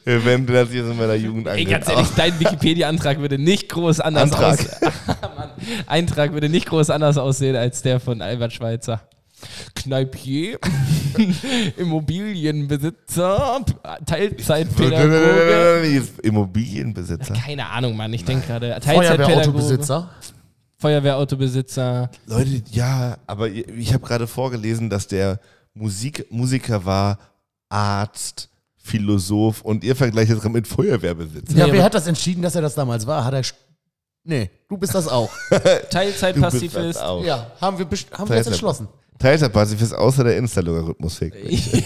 Wenn das hier so in meiner Jugend Ey, angeht. ganz ehrlich, dein Wikipedia-Antrag würde nicht groß anders Antrag. aussehen. Mann, Eintrag würde nicht groß anders aussehen als der von Albert Schweitzer. Kneipier, Immobilienbesitzer, Teilzeitpädagoge. Immobilienbesitzer. Keine Ahnung, Mann, ich denke gerade. Teilzeitpädagoge, Feuerwehrautobesitzer. Feuerwehrautobesitzer. Leute, ja, aber ich habe gerade vorgelesen, dass der Musik, Musiker war, Arzt, Philosoph und ihr vergleicht jetzt mit Feuerwehrbesitzer. Ja, wer hat das entschieden, dass er das damals war? Hat er. Nee, du bist das auch. Teilzeitpazifist. auch. ja, haben wir, haben wir jetzt entschlossen. Teilzeitpazifist außer der Insta-Logarithmus mich.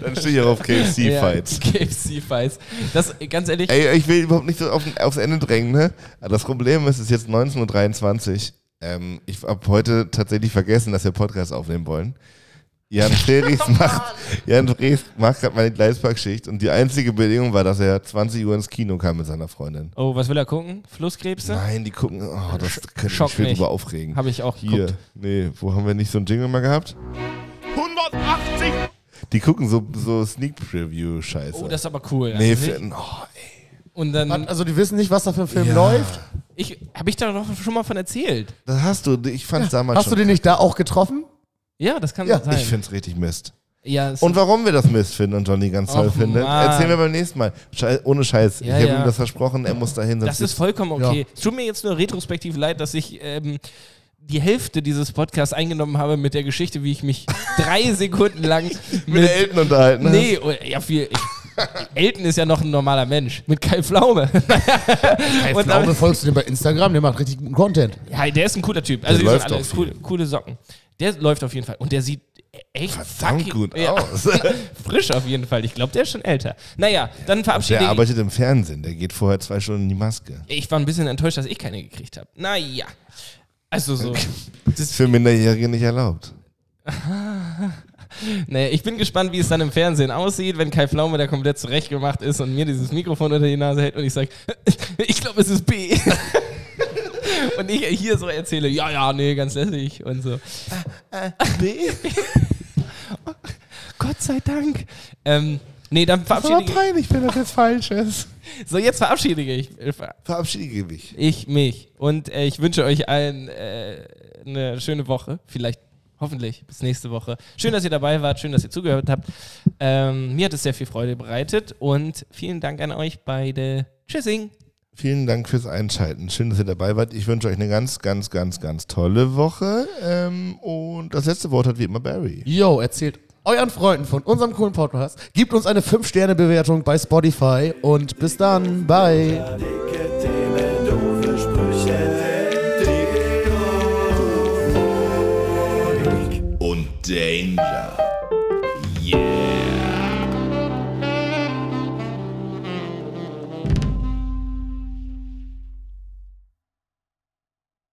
Dann stehe ich auch auf KFC-Fights. KFC-Fights. Das, ganz ehrlich, Ey, ich will überhaupt nicht so auf, aufs Ende drängen, ne? Aber das Problem ist, es ist jetzt 19.23 Uhr. Ähm, ich habe heute tatsächlich vergessen, dass wir Podcast aufnehmen wollen. Jan Freris macht, Jan Freris macht gerade meine Gleisparkschicht und die einzige Bedingung war, dass er 20 Uhr ins Kino kam mit seiner Freundin. oh, was will er gucken? Flusskrebse? Nein, die gucken, oh, das könnte mich Schock viel mich. drüber aufregen. Habe ich auch Hier, geguckt. nee, wo haben wir nicht so ein Jingle mal gehabt? 180! Die gucken so, so Sneak Preview-Scheiße. Oh, das ist aber cool. nee, Also, für, oh, Und dann, Also, die wissen nicht, was da für ein Film Ja. läuft. Ich, habe ich da doch schon mal von erzählt. das hast du, ich fand's damals Hast du schon. den nicht da auch getroffen? Ja, das kann Ja, sein. ich find's richtig Mist. ja, es- Und warum wir das Mist finden und Johnny ganz toll findet, Mann. erzählen wir beim nächsten Mal. Schei ohne Scheiß. Ja, ich habe ja. ihm das versprochen, er muss dahin. das ist vollkommen okay. Ja. Es tut mir jetzt nur retrospektiv leid, dass ich ähm, die Hälfte dieses Podcasts eingenommen habe mit der Geschichte, wie ich mich drei Sekunden lang mit mit. Eltern unterhalten hast. nee, oh, ja, viel. Ich, Elton ist ja noch ein normaler Mensch. Mit Kai Pflaume. Hey, Und Pflaume folgst du dem bei Instagram, der macht richtig guten Content. Ja, der ist ein cooler Typ. Also Der die sind läuft alle auch coole, Socken. Der läuft auf jeden Fall. Und der sieht echt Verdammt fucking- gut ja, aus. frisch auf jeden Fall. Ich glaube, der ist schon älter. Naja, dann verabschiede Der ich arbeitet im Fernsehen, der geht vorher zwei Stunden in die Maske. Ich war ein bisschen enttäuscht, dass ich keine gekriegt habe. Naja. Also so. Das, Für Minderjährige nicht erlaubt. naja, ich bin gespannt, wie es dann im Fernsehen aussieht, wenn Kai Pflaume da komplett zurechtgemacht ist und mir dieses Mikrofon unter die Nase hält und ich sage, ich glaube, es ist B. und ich hier so erzähle, ja, ja, nee, ganz lässig und so. B? Gott sei Dank. Ähm, nee, dann verabschiede ich. peinlich, wenn das jetzt falsch ist. So, jetzt verabschiede ich. Verabschiede mich. Ich mich. Und äh, ich wünsche euch allen äh, eine schöne Woche. Vielleicht, hoffentlich, bis nächste Woche. Schön, dass ihr dabei wart. Schön, dass ihr zugehört habt. Ähm, mir hat es sehr viel Freude bereitet. Und vielen Dank an euch beide. Tschüssing. Vielen Dank fürs Einschalten. Schön, dass ihr dabei wart. Ich wünsche euch eine ganz, ganz, ganz, ganz tolle Woche. Ähm, und das letzte Wort hat wie immer Barry. Yo, erzählt euren Freunden von unserem coolen Podcast. Gebt uns eine 5-Sterne-Bewertung bei Spotify und bis dann. Bye. Danger.